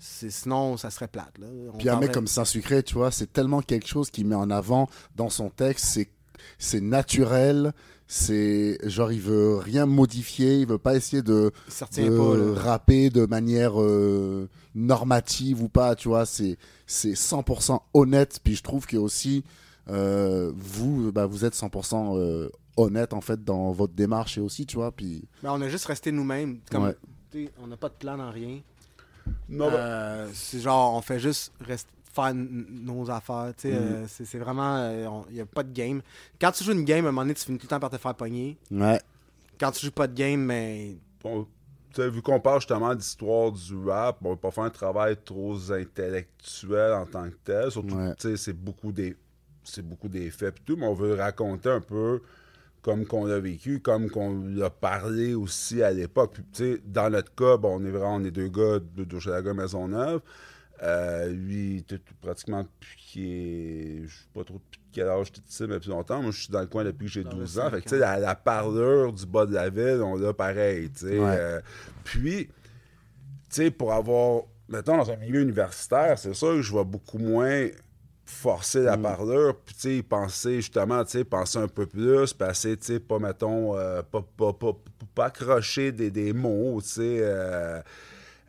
Sinon, ça serait plate. Là. On Puis un mec comme Saint-Sucré, tu vois, c'est tellement quelque chose qu'il met en avant dans son texte. C'est, naturel. C'est genre, il veut rien modifier. Il veut pas essayer de, de pas. Rapper de manière euh, normative ou pas. Tu vois, c'est, c'est 100% honnête. Puis je trouve que aussi, vous, bah, vous êtes 100% euh, honnête en fait dans votre démarche et aussi, tu vois. Puis Mais on a juste resté nous-mêmes. Comme, Ouais. On n'a pas de plan dans rien. Non, bah, Euh, c'est genre, on fait juste rest- faire nos affaires. tu sais, Mhm. euh, c'est c'est vraiment. Il n'y a pas de game. Quand tu joues une game, à un moment donné, tu finis tout le temps par te faire pogner. ouais, Quand tu joues pas de game, mais. bon, tu sais, vu qu'on parle justement d'histoire du rap, on va pas faire un travail trop intellectuel en tant que tel. Surtout, Ouais. tu sais, c'est beaucoup des c'est beaucoup des faits pis tout, mais on veut raconter un peu comme qu'on l'a vécu, comme qu'on l'a parlé aussi à l'époque. Puis, tu sais, dans notre cas, bon, on est vraiment on est deux gars de Hochelaga Maisonneuve. Euh, lui, était pratiquement depuis qu'il est. Je sais pas trop depuis quel âge tu ici, mais depuis longtemps. Moi, je suis dans le coin depuis que j'ai Dans le 12 ans. Fait que, tu sais, la, la parleur du bas de la ville, on l'a pareil, tu sais. Ouais. Euh, puis, tu sais, pour avoir. Mettons, dans un milieu universitaire, c'est sûr que je vais beaucoup moins forcer la Mm. parleur, puis, tu sais, penser justement, tu sais, penser un peu plus, passer, tu sais, pas, mettons, euh, pas, pas, pas, pas, accrocher des, des mots, tu sais. euh,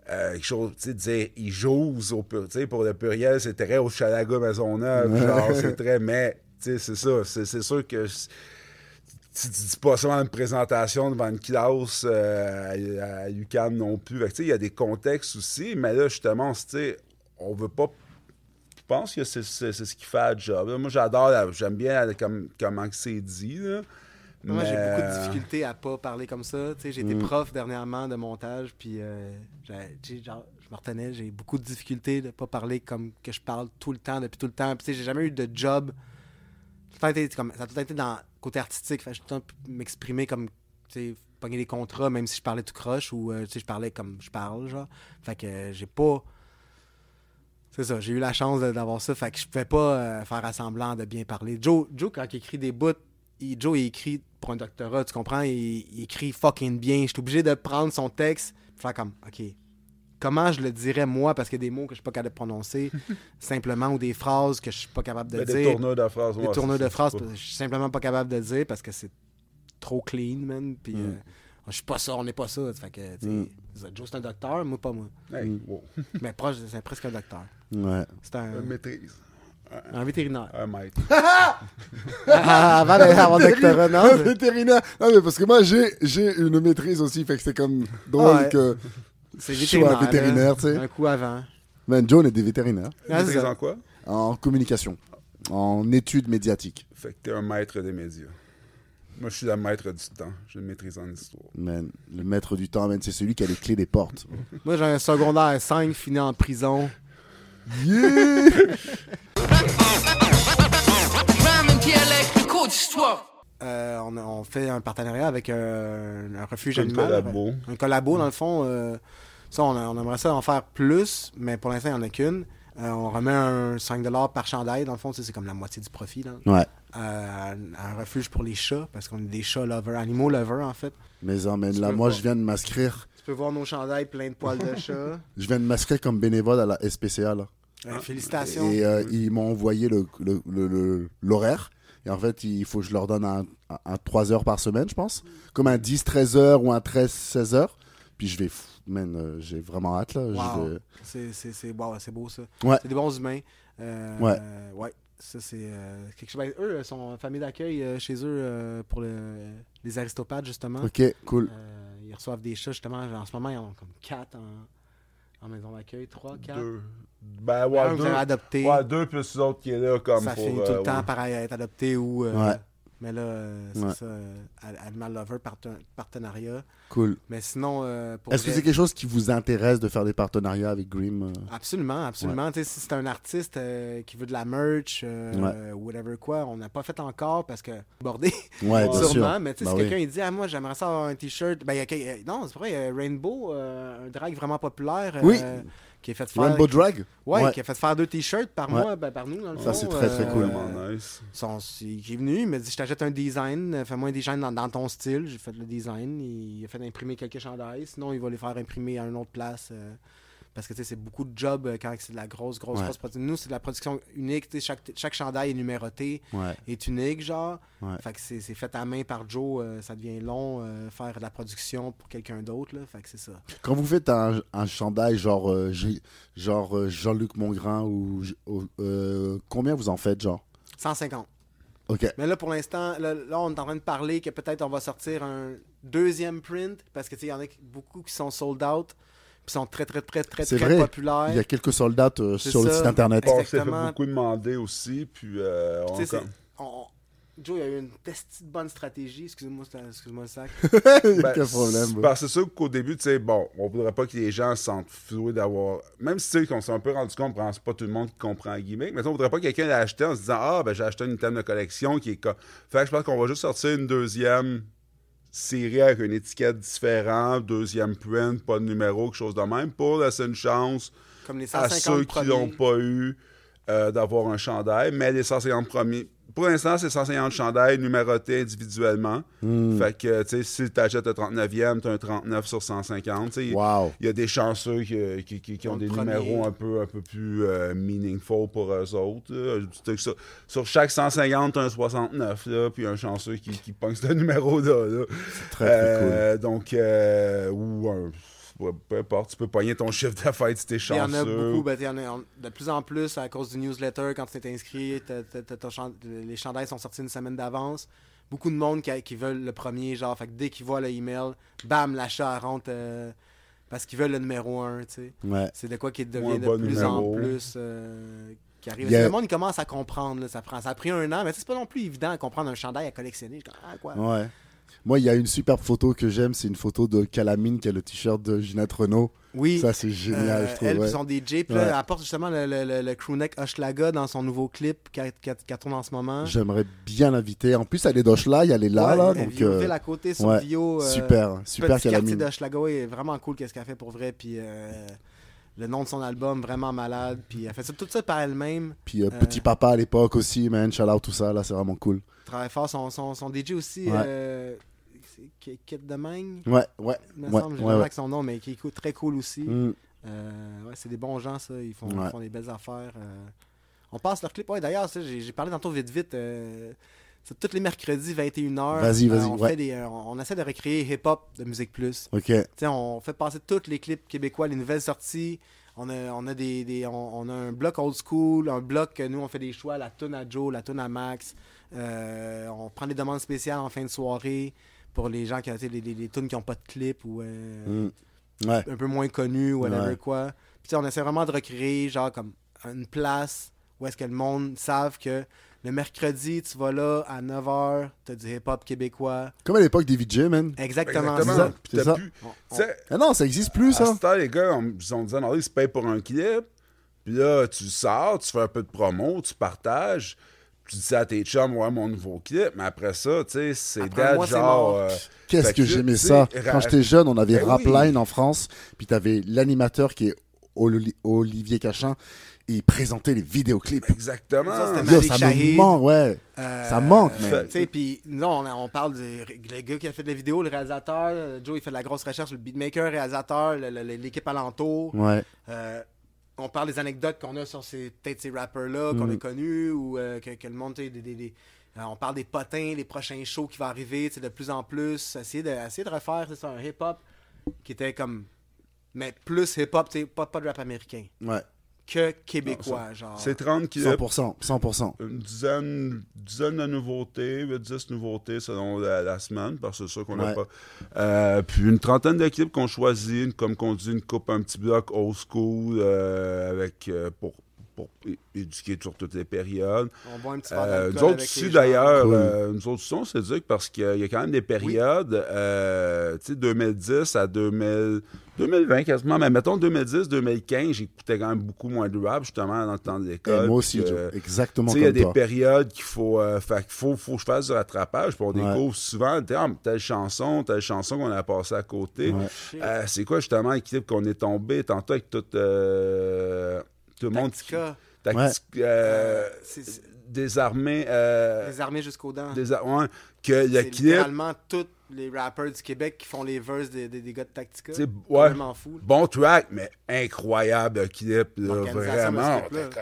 euh, quelque chose, tu sais, dire il joue au pur- tu sais, pour le pluriel, c'est très au Chalaga Maisonneuve, genre, c'est très, mais, tu sais, c'est ça, c'est c'est sûr que tu, dis pas seulement une présentation devant une classe euh, à, à non plus, tu sais, il y a des contextes aussi, mais là, justement, tu sais, on veut pas pense que c'est ce qui fait le job. là. Moi, j'adore, la- j'aime bien la- comme, comment que c'est dit. là. Moi, j'ai beaucoup de euh, difficultés à pas parler comme ça. J'ai été Mm. prof dernièrement de montage, puis euh, genre, je me retenais, j'ai beaucoup de difficultés de pas parler comme que je parle tout le temps, depuis tout le temps. Puis j'ai jamais eu de job. Tout le temps été comme, ça a tout le temps été dans le côté artistique. Fait j'ai tout le temps m'exprimer comme, tu sais, pogner des contrats, même si je parlais tout croche, ou euh, je parlais comme je parle, genre. Fait que euh, j'ai pas... C'est ça, j'ai eu la chance d'avoir ça, fait que je pouvais pas euh, faire assemblant de bien parler. Joe, Joe quand il écrit des bouts, il- Joe, il écrit pour un doctorat, tu comprends? Il, il écrit fucking bien. Je suis obligé de prendre son texte, faire comme, OK, comment je le dirais moi, parce qu'il y a des mots que je suis pas capable de prononcer, simplement, ou des phrases que je suis pas capable de ben, dire. des tourneurs de phrases. Des ouais, tourneurs de phrases, je suis simplement pas capable de dire parce que c'est trop clean, man. Puis, Mm. euh, je suis pas ça, on n'est pas ça. Fait que, tu sais, Mm. Joe, c'est un docteur, moi, pas moi. Hey, Mm. wow. Mais proche, c'est presque un docteur. Ouais. C'est un, Une maîtrise. un vétérinaire. Un maître. Ah, Avant d'avoir un doctorat, non? Un vétérinaire. Non, mais parce que moi, j'ai, j'ai une maîtrise aussi, fait que c'est comme drôle Ah ouais. que. C'est Je vétérinaire. tu sais. Un coup avant. Man, John est des vétérinaires. Ah, maîtrise en quoi? En communication. En études médiatiques. Fait que t'es un maître des médias. Moi, je suis le maître du temps. J'ai une maîtrise en histoire. Man, le maître du temps, c'est celui qui a les clés des portes. Moi, j'ai un secondaire 5 fini en prison. Yeah! Euh, on, fait un partenariat avec un, un refuge Un animal. collabo. Un collabo, dans le fond. euh, ça, on, aimerait ça en faire plus, mais pour l'instant, il n'y en a qu'une. Euh, on remet un 5$ par chandail. Dans le fond, c'est comme la moitié du profit. Là, Ouais. Euh, un refuge pour les chats, parce qu'on est des chats lovers, animaux lovers, en fait. Mais peux moi, je viens de m'inscrire. Tu peux voir nos chandails pleins de poils de chat. Je viens de m'inscrire comme bénévole à la SPCA, là. Euh, félicitations. Et euh, ils m'ont envoyé le- le- le- le- l'horaire. Et en fait, il faut que je leur donne un, un, un 3 heures par semaine, je pense. Comme un 10-13 heures ou un 13-16 heures. Puis je vais... euh, j'ai vraiment hâte, là. Wow. vais- C'est, wow, beau, ça. Ouais. C'est des bons humains. Euh, Ouais. euh, ouais. Ça, c'est euh, quelque chose. Ben, eux, sont en famille d'accueil euh, chez eux euh, pour le- les aristopathes, justement. Ok, cool. Ils reçoivent des chats, justement. En ce moment, ils en ont comme 4 en, en maison d'accueil. 3, 4. Deux. Ben, ouais, Un, vous deux. avez adopté. Ouais, deux plus l'autre qui est là comme ça pour, finit tout euh, le temps ouais. par être adopté ou. euh, Ouais. Mais là, euh, c'est Ouais. ça. euh, Animal Lover parten- partenariat. Cool. Mais sinon. euh, Est-ce que c'est quelque chose qui vous intéresse de faire des partenariats avec Grim euh? Absolument, absolument. Tu sais, Si c'est un artiste euh, qui veut de la merch whatever quoi, on n'a pas fait encore parce que bordé, Ouais, bien sûrement. sûr. Mais tu sais, Bah si oui. quelqu'un il dit ah moi j'aimerais ça avoir un t-shirt, ben y a non c'est vrai, il y a Rainbow, un drag vraiment populaire, Oui. Qui est fait faire, Rainbow Drag? Ouais, Ouais. qui a fait faire deux t-shirts par Ouais. mois, ben, par nous dans le Ça, c'est très, très cool. Vraiment nice. son- il est venu, il m'a dit je t'achète un design, euh, fais-moi un design dans, dans ton style. J'ai fait le design, il a fait imprimer quelques chandails, sinon il va les faire imprimer à une autre place. euh, parce que c'est beaucoup de job euh, quand c'est de la grosse, grosse, Ouais. grosse production. Nous, c'est de la production unique. Chaque, chaque chandail est numéroté, Ouais. est unique, genre. Ouais. Fait que c'est fait à main par Joe. euh, ça devient long euh, faire de la production pour quelqu'un d'autre. Fait que c'est ça. Quand vous faites un, un chandail genre, euh, genre Jean-Luc Mongrain ou combien vous en faites genre? 150. Ok. Mais là, pour l'instant, là, là, on est en train de parler que peut-être on va sortir un deuxième print parce que tu sais, il y en a beaucoup qui sont sold out, sont très, très, très, très, C'est très vrai. populaires. Il y a quelques soldats euh, sur le site internet. Bon, on s'est fait beaucoup demander aussi, puis euh, on comme- on- Joe, il y a eu une petite bonne stratégie. Excusez-moi, c'est- excuse-moi le sac. Ben, problème. c'est- bro. Parce que c'est sûr qu'au début, tu sais, bon, on voudrait pas que les gens se sentent floués d'avoir. Même si, tu sais, qu'on s'est un peu rendu compte, c'est pas tout le monde qui comprend gimmick, mais on voudrait pas que quelqu'un l'ait acheté en se disant, ah, ben, j'ai acheté un item de collection qui est. Fait que je pense qu'on va juste sortir une deuxième série avec une étiquette différente, deuxième print, pas de numéro, quelque chose de même, pour laisser une chance Comme les à 150 ceux qui n'ont pas eu euh, d'avoir un chandail, mais les 150 premiers. Pour l'instant, c'est 150 chandails numérotés individuellement. Hmm. Fait que, tu sais, si tu achètes le 39e, tu as un 39 sur 150. tu sais. Wow. Il y a des chanceux qui, qui- qui- qui ont des premier. numéros un peu, un peu plus euh, meaningful pour eux autres. Sur, sur chaque 150, tu as un 69, là, puis un chanceux qui, qui ce numéro-là. là. Très, très cool. Euh, Donc, euh, ou un- peu importe, tu peux pogner ton chiffre d'affaires si t'es Il y chanceux. en a beaucoup, ben, il y en a on- de plus en plus à cause du newsletter. Quand tu t'es inscrit, les chandails sont sortis une semaine d'avance. Beaucoup de monde qui, qui veulent le premier, genre, fait que dès qu'ils voient le email, bam, l'achat rentre euh, parce qu'ils veulent le numéro 1, tu sais. Ouais. C'est de quoi qui devient un de bon plus en plus. euh, qui arrive. Yeah. Le monde, il commence à comprendre. là. Ça, prend, ça a pris un an, mais c'est pas non plus évident à comprendre un chandail à collectionner. Je dis, ah, quoi? Ouais. Moi, il y a une superbe photo que j'aime, c'est une photo de Calamine qui a le t-shirt de Ginette Renault. Oui. Ça, c'est génial, Euh, je trouve. elle ouais. son DJ, puis Ouais. elle apporte justement le, le, le, le crewneck Hochelaga dans son nouveau clip qu'elle qu'elle- qu'elle tourne en ce moment. J'aimerais bien l'inviter. En plus, elle est d'Ochla, elle est là, Ouais, là. elle Donc, euh, à côté Vio. euh, super, super quartier Calamine. d'Hochelaga, ouais, vraiment cool qu'est-ce qu'elle fait pour vrai. Puis euh, le nom de son album, vraiment malade. Puis elle fait ça- tout ça par elle-même. Puis euh, Euh, Petit Papa à l'époque aussi, man. Shout out tout ça, là, c'est vraiment cool. Travaille fort. Son, son, son DJ aussi, Ouais. euh, Kit Ouais, ouais. il me Ouais, semble. Ouais, jamais ouais. avec son nom, mais qui cool- très cool aussi. Mm. Euh, ouais, c'est des bons gens, ça. Ils font, ils font des belles affaires. euh. On passe leur clip. Ouais, d'ailleurs, j'ai parlé tantôt vite, vite. euh, c'est tous les mercredis, 21h. Vas-y, vas-y, on, ouais. fait des, on, essaie de recréer hip-hop de Musique Plus. Ok. On fait passer tous les clips québécois, les nouvelles sorties. On a, on a, des, des- on, on a un bloc old school, un bloc que nous, on fait des choix, la tune à Joe, la tune à Max. Euh, on prend des demandes spéciales en fin de soirée pour les gens qui ont les, les, les tunes qui n'ont pas de clip ou euh, Mm. Ouais. un peu moins connus ou whatever Ouais. quoi. Puis tu sais, on essaie vraiment de recréer genre comme une place où est-ce que le monde savent que le mercredi, tu vas là à 9h, t'as du hip-hop québécois. Comme à l'époque des VJ, man. Exactement, Exactement. ça. C'est plus- On- Ah non, ça existe plus, À ça. temps, les gars, on, ils ont dit, non, ils se payent pour un clip. Puis là, tu sors, tu fais un peu de promo, tu partages. Tu dis ça à tes chums, ouais, mon nouveau clip. Mais après ça, tu sais, c'est date genre. euh, Qu'est-ce que j'aimais ça? Quand j'étais jeune, on avait Ben Rapline en France, puis t'avais l'animateur qui est Oli- Olivier Cachin, et il présentait les vidéoclips. exactement. Ça, Yo, Malik ça me manque, ouais. Euh, Ça manque, euh, man. Tu sais, puis nous, on, on parle du le gars qui a fait de la vidéo, le réalisateur. euh, Joe, il fait de la grosse recherche, le beatmaker, le réalisateur, l'équipe alentour. Ouais. Euh, on parle des anecdotes qu'on a sur ces, peut-être ces rappers-là qu'on Mm. a connus ou euh, que, que le monde, des- des- des- euh, on parle des potins, les prochains shows qui vont arriver, de plus en plus. Essayer de, essayer de refaire, c'est ça, un hip-hop qui était comme. Mais plus hip-hop, pas, pas de rap américain. Ouais. Que québécois, genre. C'est 30 clips. 100%. 100%. Une dizaine, dizaine de nouveautés, 8-10 nouveautés selon la, la semaine, parce que c'est sûr qu'on n'a Ouais. pas. Euh, puis une trentaine de clips qu'on choisit, comme qu'on dit, une coupe, un petit bloc old school euh, avec euh, pour, pour éduquer sur toutes les périodes. On boit un petit Euh, d'alcool nous autres gens. d'ailleurs, Cool. euh, nous autres aussi, on s'éduque parce qu'il y a- il y a quand même des périodes, euh, tu sais, 2010 à 2000, 2020 quasiment, mais mettons 2010, 2015, j'écoutais quand même beaucoup moins de rap, justement, dans le temps de Et l'école. moi aussi, que- Exactement tu sais, il y a comme des toi. périodes qu'il faut, euh, fait qu'il faut, faut que je fasse du rattrapage. Puis on Ouais. découvre souvent ah, telle chanson, telle chanson qu'on a passée à côté. Ouais. Euh, c'est quoi justement l'équipe qu'on est tombé tantôt avec tout, euh, tout le monde qui. Tactica, Tactique, euh, des armées. euh, les armées jusqu'aux dents. des ouais, que le clip. littéralement tous les rappers du Québec qui font les verses des, des, des gars de Tactica. C'est ouais, vraiment fou. là. bon track, mais incroyable le clip. là, vraiment.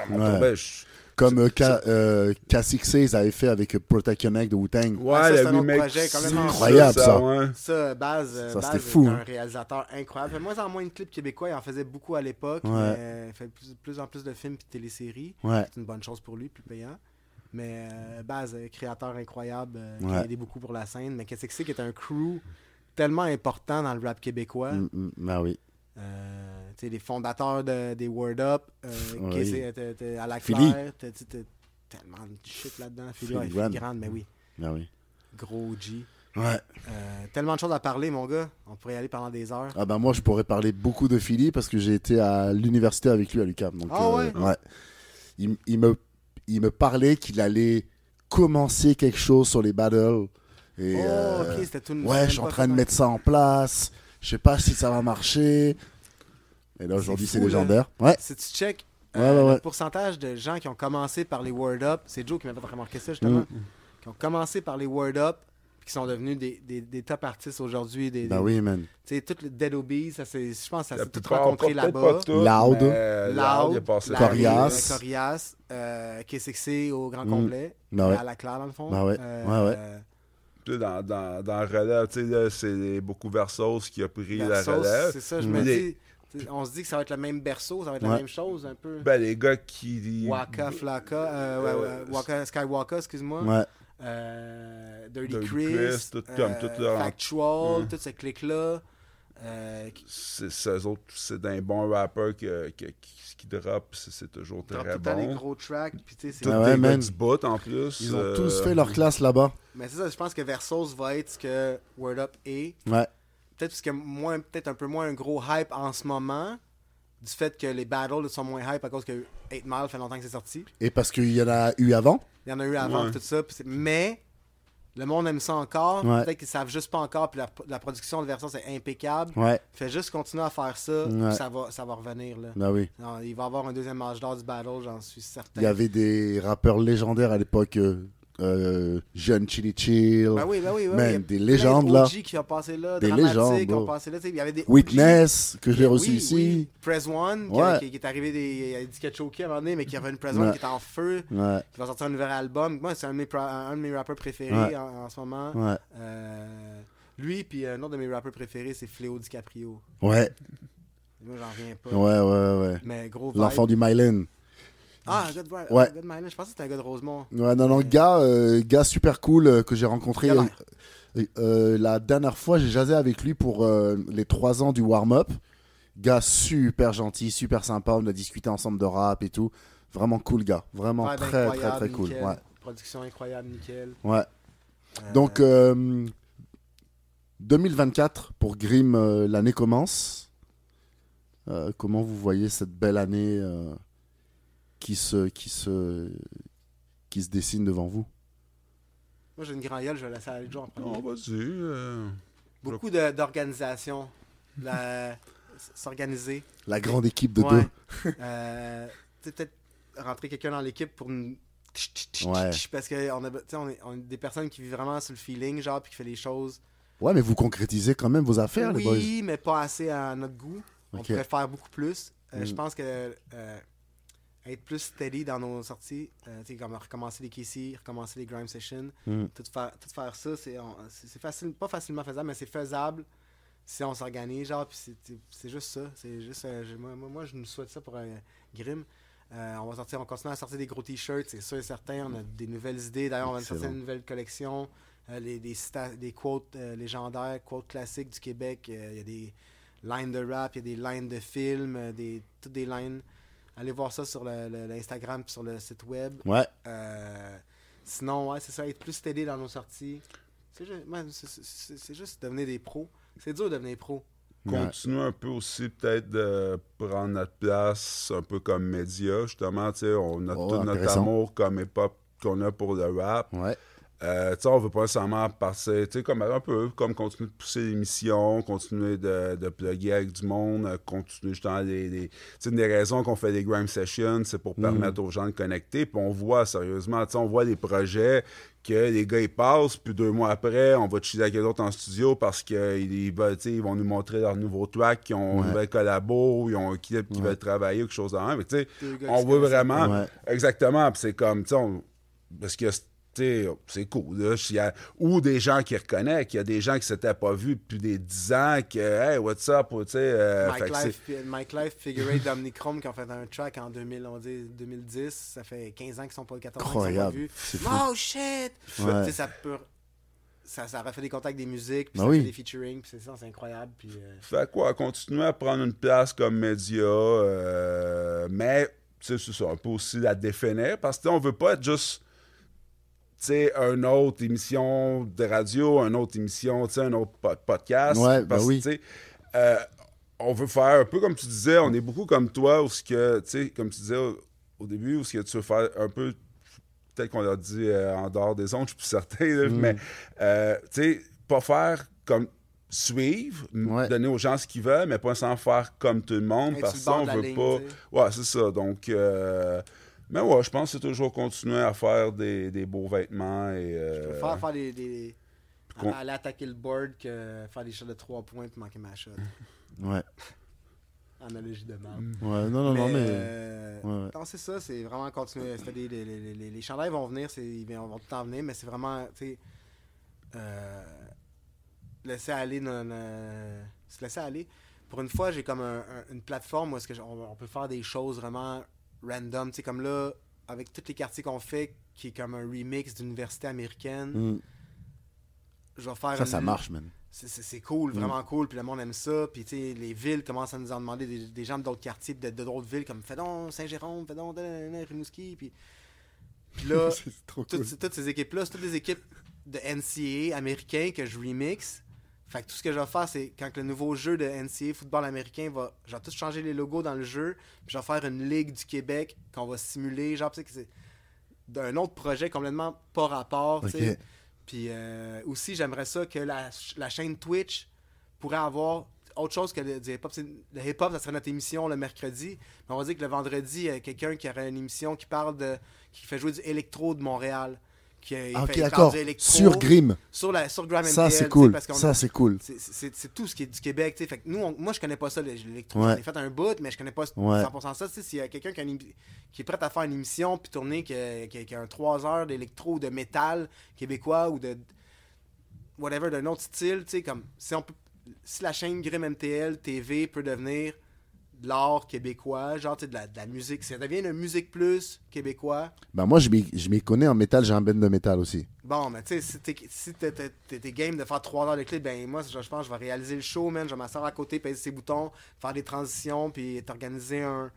on Ouais. tombait, je- Comme euh, K, euh, K6 ils avaient fait avec euh, Protect Your Neck de Wu-Tang. Ouais, Ah, ça, le c'est un autre remake complètement incroyable, ça. ouais. Ça, Baz, Ça, Baz c'était est fou, un hein. réalisateur incroyable. Il fait moins en moins de clips québécois. Il en faisait beaucoup à l'époque. Ouais. mais Il fait plus, plus en plus de films et de téléséries. Ouais. C'est une bonne chose pour lui, plus payant. Mais euh, Baz, créateur incroyable, euh, qui Ouais. a aidé beaucoup pour la scène. Mais qu'est-ce que c'est qui est un crew tellement important dans le rap québécois. Mm, bah oui. Euh, les fondateurs de- des Word Up, euh, Oui. t'es- à la. Claire, t'as- tellement de shit là-dedans. Philly, Philly ouais, Grande. Philly Grande, mais oui. Oui. Gros G. Ouais. Euh, tellement de choses à parler, mon gars. On pourrait y aller pendant des heures. Ah bah moi je pourrais parler beaucoup de Philly parce que j'ai été à l'université avec lui à l'UQAM. Donc, Ah ouais? Il, il me, il me parlait qu'il allait commencer quelque chose sur les battles. Et, oh, euh, ok, c'était tout ouais, je suis en train de mettre ça en place. Je sais pas si ça va marcher. Et là aujourd'hui c'est légendaire. Ouais. Si tu check euh, ouais, ouais. le pourcentage de gens qui ont commencé par les Word Up, c'est Joe qui m'avait remarqué ça justement, Mm. qui ont commencé par les Word Up, puis qui sont devenus des, des, des top artistes aujourd'hui. Des, Bah des- oui man. Tu sais, toutes les Dead Obies, ça c'est, je pense que ça s'est tout rencontré là-bas. Loud. mais, euh, Loud, Larry, Corias. euh, Corias, euh, KSXC au grand Mm. complet, ouais. à la claire dans le fond. Bah ouais, Euh, ouais, ouais. euh, Tu sais, dans, dans, dans le relève, tu sais, c'est beaucoup Versos qui a pris la relève. C'est ça, je Mm. me dis, on se dit que ça va être le même berceau, ça va être Ouais. la même chose un peu. Ben, les gars qui. Waka Flaka, euh, ouais, Euh, ouais, Waka Skywalker, excuse-moi. Ouais. Euh, Dirty, Dirty Chris, Chris, tout comme euh, tout leur- Factual, Mm. tout ce clic-là. Euh, qui C'est autres, c'est d'un bon rappeur que- que- qui, qui drop, c'est c'est toujours tout très le temps des bon. gros tracks. Puis, tu sais, c'est- Tous Ah ouais, des du bout en plus. Ils ont euh, tous fait leur classe là-bas. Mais c'est ça, je pense que Versos va être ce que Word Up est. Ouais. Peut-être parce que moins, peut-être un peu moins un gros hype en ce moment. Du fait que les battles sont moins hype à cause que 8 Mile fait longtemps que c'est sorti. Et parce qu'il y en a eu avant? Il y en a eu avant Ouais. tout ça. c'est- Mais le monde aime ça encore. Ouais. Peut-être qu'ils savent juste pas encore. Puis la, la production de Versos est impeccable. Ouais. Fait juste continuer à faire ça. puis ça, va, ça va revenir. Là. Oui. Non, il va y avoir un deuxième âge d'or du battle, j'en suis certain. Il y avait des rappeurs légendaires à l'époque. euh, euh, Jeune Chili Chill. Ben oui, ben oui, ben Man, oui. des légendes, de là. OG qui ont passé là, Des légendes, qui ont passé là. Il y avait des. Witness, que j'ai Oui, reçu ici. Press One, qui, Ouais. qui- qui est arrivé des. Il a dit qu'il a choqué à un moment donné, mais qui avait une Press One Ouais. qui est en feu, Ouais, qui va sortir un nouvel album. Moi, c'est un, de mes pro- un de mes rappeurs préférés en, en ce moment. Euh, lui, puis un autre de mes rappeurs préférés, c'est Fléau DiCaprio. Ouais, Moi, j'en reviens pas. ouais, ouais, ouais. Mais gros. L'enfant du Mylen. Ah, un gars de, ouais. Ouais. un gars de Myland. Je pensais que c'était un gars de Rosemont. Ouais, non, non, gars, euh, gars super cool euh, que j'ai rencontré euh, la dernière fois. J'ai jasé avec lui pour les trois ans du warm-up. Gars super gentil, super sympa. On a discuté ensemble de rap et tout. Vraiment cool, gars. Vraiment très, très, très cool. nickel. Ouais. Production incroyable, nickel. ouais. Donc, euh, 2024 pour Grimm, l'année commence. Comment vous voyez cette belle année qui, se, qui, se, qui se dessine devant vous Moi, j'ai une grande je vais laisser aller Joe en premier. Non, vas-y. euh, Beaucoup de- d'organisation. La- S'organiser. La grande équipe de Ouais. deux. Euh, tu sais, peut-être rentrer quelqu'un dans l'équipe pour nous. Ouais. Parce qu'on a, tu sais, on est, on est des personnes qui vivent vraiment sur le feeling, genre, puis qui fait les choses. Ouais, mais vous concrétisez quand même vos affaires, les boys. oui, mais pas assez à notre goût. On pourrait faire beaucoup plus. Euh, Mm. Je pense que euh, être plus steady dans nos sorties, euh, tu sais, comme recommencer les KC, recommencer les Grime Sessions, Mm. tout, faire, tout faire ça, c'est facile, pas facilement faisable, mais c'est faisable si on s'organise, genre, puis c'est- juste ça. C'est juste, euh, moi, moi, je nous souhaite ça pour Grim. Euh, on va sortir, on continue à sortir des gros t-shirts, c'est sûr et certain. On a des nouvelles idées. D'ailleurs, on va sortir une nouvelle collection. euh, les, des, des quotes euh, légendaires, quotes classiques du Québec. Euh, Il y a des lines de rap, il y a des lines de films, euh, des, toutes des lines. Allez voir ça sur l'Instagram sur le site web. Ouais, Euh, sinon, ouais, c'est ça, être plus steady dans nos sorties. C'est juste, devenir des pros. C'est dur de devenir pro. Ouais. Continuer un peu aussi peut-être de prendre notre place un peu comme média justement tu sais on a Oh, tout notre amour comme hip-hop qu'on a pour le rap ouais. Euh, tu sais, on veut pas nécessairement passer, tu sais, comme un peu, comme continuer de pousser l'émission, continuer de, de plugger avec du monde, euh, continuer justement les, les- tu sais, une des raisons qu'on fait des Grime Sessions, c'est pour permettre aux gens de connecter, puis on voit sérieusement, tu sais, on voit des projets que les gars ils passent, puis deux mois après, on va chiller avec eux autres en studio parce qu'ils ils veulent, tu sais, ils vont nous montrer leur nouveau track, qui ont Ouais. une nouvelle collabo, ils ont un clip qui Ouais. veut travailler ou quelque chose de même, mais on voit vraiment, Ouais. exactement, puis c'est comme, tu sais, on- parce que c'est cool. Là, s'il y a- ou des gens qui reconnaissent, qu'il y a des gens qui s'étaient pas vus depuis des 10 ans, que Hey, what's up? Tu sais, euh, Mike, Life, Mike Life, Figure qui ont fait un track en 2000, on dit 2010. Ça fait 15 ans qu'ils sont pas 14 ans qu'ils sont pas vus. Oh shit! Ouais. Ça peut. Ça, ça aurait fait des contacts des musiques, puis Ben ça oui. fait des featuring, puis c'est ça, c'est incroyable. Puis, euh, Fait quoi, continuer à prendre une place comme média, euh, mais tu sais, c'est ça, on peut aussi la définir parce que on veut pas être juste sais, une autre émission de radio, une autre émission, tu sais, un autre po- podcast. Ouais, ben parce que, oui. tu sais, euh, on veut faire un peu comme tu disais, on est beaucoup comme toi, où ce que, tu sais, comme tu disais au, au début, où ce que tu veux faire un peu, peut-être qu'on l'a dit euh, en dehors des ondes, je suis plus certain, là, Mm. mais, euh, tu sais, pas faire comme suivre, Ouais. donner aux gens ce qu'ils veulent, mais pas sans faire comme tout le monde, parce sur que le ça, bord on de la veut ligne, pas... tu sais. Ouais, c'est ça. Donc, euh, mais ouais, je pense que c'est toujours continuer à faire des, des beaux vêtements et. Je euh, préfère faire des. aller attaquer le board que faire des shots de 3 points puis manquer ma shot. Ouais. Analogie de mal. Ouais, non, non, non, mais. euh, Ouais, ouais. Non, c'est ça, c'est vraiment continuer. C'est les, les, les, les, les chandails vont venir, ils vont tout le temps venir, mais c'est vraiment, tu sais, euh, laisser aller, non, non- se laisser aller. Pour une fois, j'ai comme un- un- une plateforme où est-ce que on peut faire des choses vraiment random, tu sais, comme là, avec tous les quartiers qu'on fait, qui est comme un remix d'université américaine. Mm. je vais faire Ça, une- ça marche, man. c'est- c'est c'est cool, vraiment cool, puis le monde aime ça. Puis tu sais, les villes commencent à nous en demander, des, des gens d'autres quartiers, de d'autres villes, comme fais donc Saint-Jérôme, fais donc Rimouski. Puis, puis là, c'est toutes, ces- toutes ces équipes-là, c'est toutes des équipes de NCAA américains que je remix. Fait que tout ce que je vais faire, c'est quand le nouveau jeu de NCAA football américain va. Je vais tout changer les logos dans le jeu, puis je vais faire une ligue du Québec qu'on va simuler. Genre, tu sais, que c'est d'un autre projet complètement pas rapport. tu sais. Ok. Puis euh, aussi, j'aimerais ça que la, la chaîne Twitch pourrait avoir autre chose que le, du hip-hop. Le hip-hop, ça serait notre émission le mercredi. Mais on va dire que le vendredi, il y a quelqu'un qui aurait une émission qui parle de. qui fait jouer du électro de Montréal. Qui, il Ah, fait- d'accord. électro Sur Grim. Sur, la, sur Ça, c'est cool. parce Ça, a- c'est cool. c'est- c'est c'est tout ce qui est du Québec. Fait que nous, on- moi, je connais pas ça, l'électro. Ouais. J'en ai fait un bout, mais je connais pas Ouais. 100% ça. Tu sais, S'il y a quelqu'un qui, a une émi- qui est prêt à faire une émission puis tourner, qui a, qui a- qui a un 3 heures d'électro ou de métal québécois ou de whatever, d'un autre style, tu sais, comme si, on peut, si la chaîne Grim MTL TV peut devenir de l'art québécois, genre tu sais, de la, de la musique, ça devient une musique plus québécois. Ben, moi, je m'y connais en métal. J'ai un band de métal aussi. Bon, mais tu sais, si t'es si game de faire 3 heures de clip, ben moi, je, je pense que je vais réaliser le show, man. Je vais m'asseoir à côté, peser ses boutons, faire des transitions, puis t'organiser un,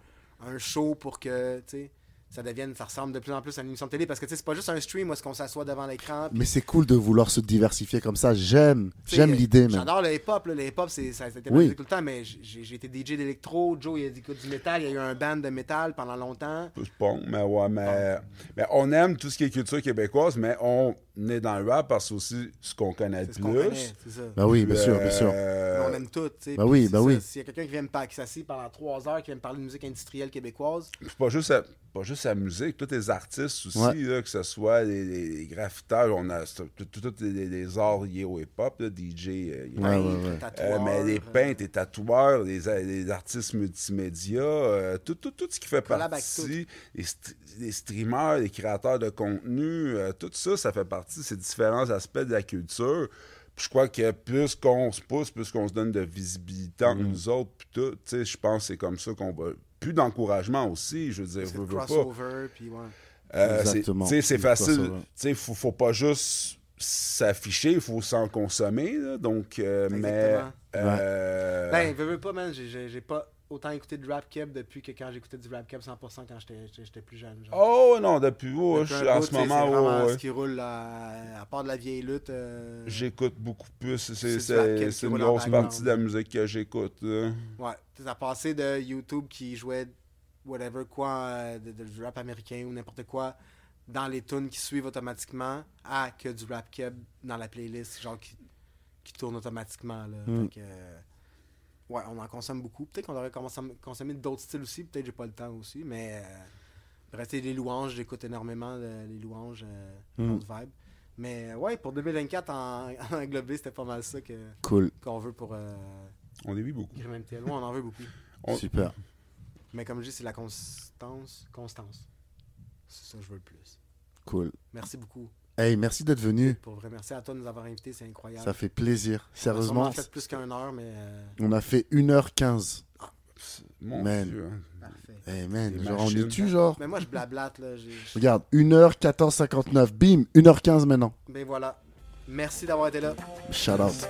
un show pour que, tu sais, ça devienne, ça ressemble de plus en plus à une émission de télé. Parce que, tu sais, c'est pas juste un stream où est-ce qu'on s'assoit devant l'écran. Mais c'est cool de vouloir se diversifier comme ça. J'aime. J'aime l'idée. J'adore le hip-hop. Le hip-hop, ça a été Oui. tout le temps, mais j'ai, été DJ d'électro. Joe, il a dit écoute, du métal. Il y a eu un band de métal pendant longtemps. Plus bon, mais ouais, mais, mais on aime tout ce qui est culture québécoise, mais on est dans le rap parce que c'est aussi ce qu'on connaît ce plus. connaît, ça. Ben oui, bien sûr, bien sûr. Euh, Mais on aime tout, tu sais. Ben Puis oui, ben ça, oui. S'il y a quelqu'un qui vient me parler, qui s'assied pendant trois heures, qui vient me parler de musique industrielle québécoise, c'est pas juste, la, pas juste la musique, tous les artistes aussi, Ouais. là, que ce soit les, les, les graffiteurs, on a tous les, les arts liés au hip-hop, DJ, euh, Ouais, ouais. Euh, mais les peintres, les tatoueurs, les, les artistes multimédia, euh, tout, tout, tout ce qui fait Collab partie, les, st- les streamers, les créateurs de contenu, euh, tout ça, ça fait partie de ces différents aspects de la culture. Puis je crois que plus qu'on se pousse, plus qu'on se donne de visibilité Mm. entre nous autres, puis tout, tu sais, je pense que c'est comme ça qu'on va... Plus d'encouragement aussi, je veux dire, c'est veux, pas. puis ouais. Euh, c'est- Exactement. facile. sais, faut, faut pas juste s'afficher, il faut s'en consommer. là. donc, euh, mais. Exactement. euh, Ben, veux, veux pas, man, j'ai- j'ai j'ai pas autant écouté de rap keb depuis que quand j'écoutais du rap keb 100% quand j'étais plus jeune. genre. Oh non, depuis, oh, un suis en ce moment, c'est ouais, ce qui roule, à part de la vieille lutte. euh, j'écoute beaucoup plus. C'est du une grosse partie de la musique que j'écoute. Ouais, ça passé de YouTube qui jouait whatever quoi, euh, de, de- du rap américain ou n'importe quoi dans les tunes qui suivent automatiquement à que du rap keb dans la playlist, genre qui, qui tourne automatiquement. Là. Mm. Que, euh, ouais, on en consomme beaucoup. Peut-être qu'on aurait consommé, consommé d'autres styles aussi, peut-être j'ai pas le temps aussi, mais euh, bref, sais, les louanges, j'écoute énormément euh, les louanges, euh, Mm. vibe. Mais euh, ouais, pour 2024 en, en englobé, c'était pas mal ça que, Cool. qu'on veut pour euh, On est vu beaucoup. MTL. Ouais, on en veut beaucoup. On- Super. Mais comme je dis, c'est la constance. Constance. C'est ça que je veux le plus. Cool. Merci beaucoup. Hey, merci d'être venu. Pour vrai, merci à toi de nous avoir invités, c'est incroyable. Ça fait plaisir. On a Sérieusement, fait plus qu'une heure, mais euh, on a fait 1h15. Mon Man. Dieu. hein. parfait. Hey man, genre on machines. est-tu genre? Mais moi, je blablate, là. Regarde, 1h14.59. Bim, 1h15 maintenant. Ben voilà. Merci d'avoir été là. Shout out.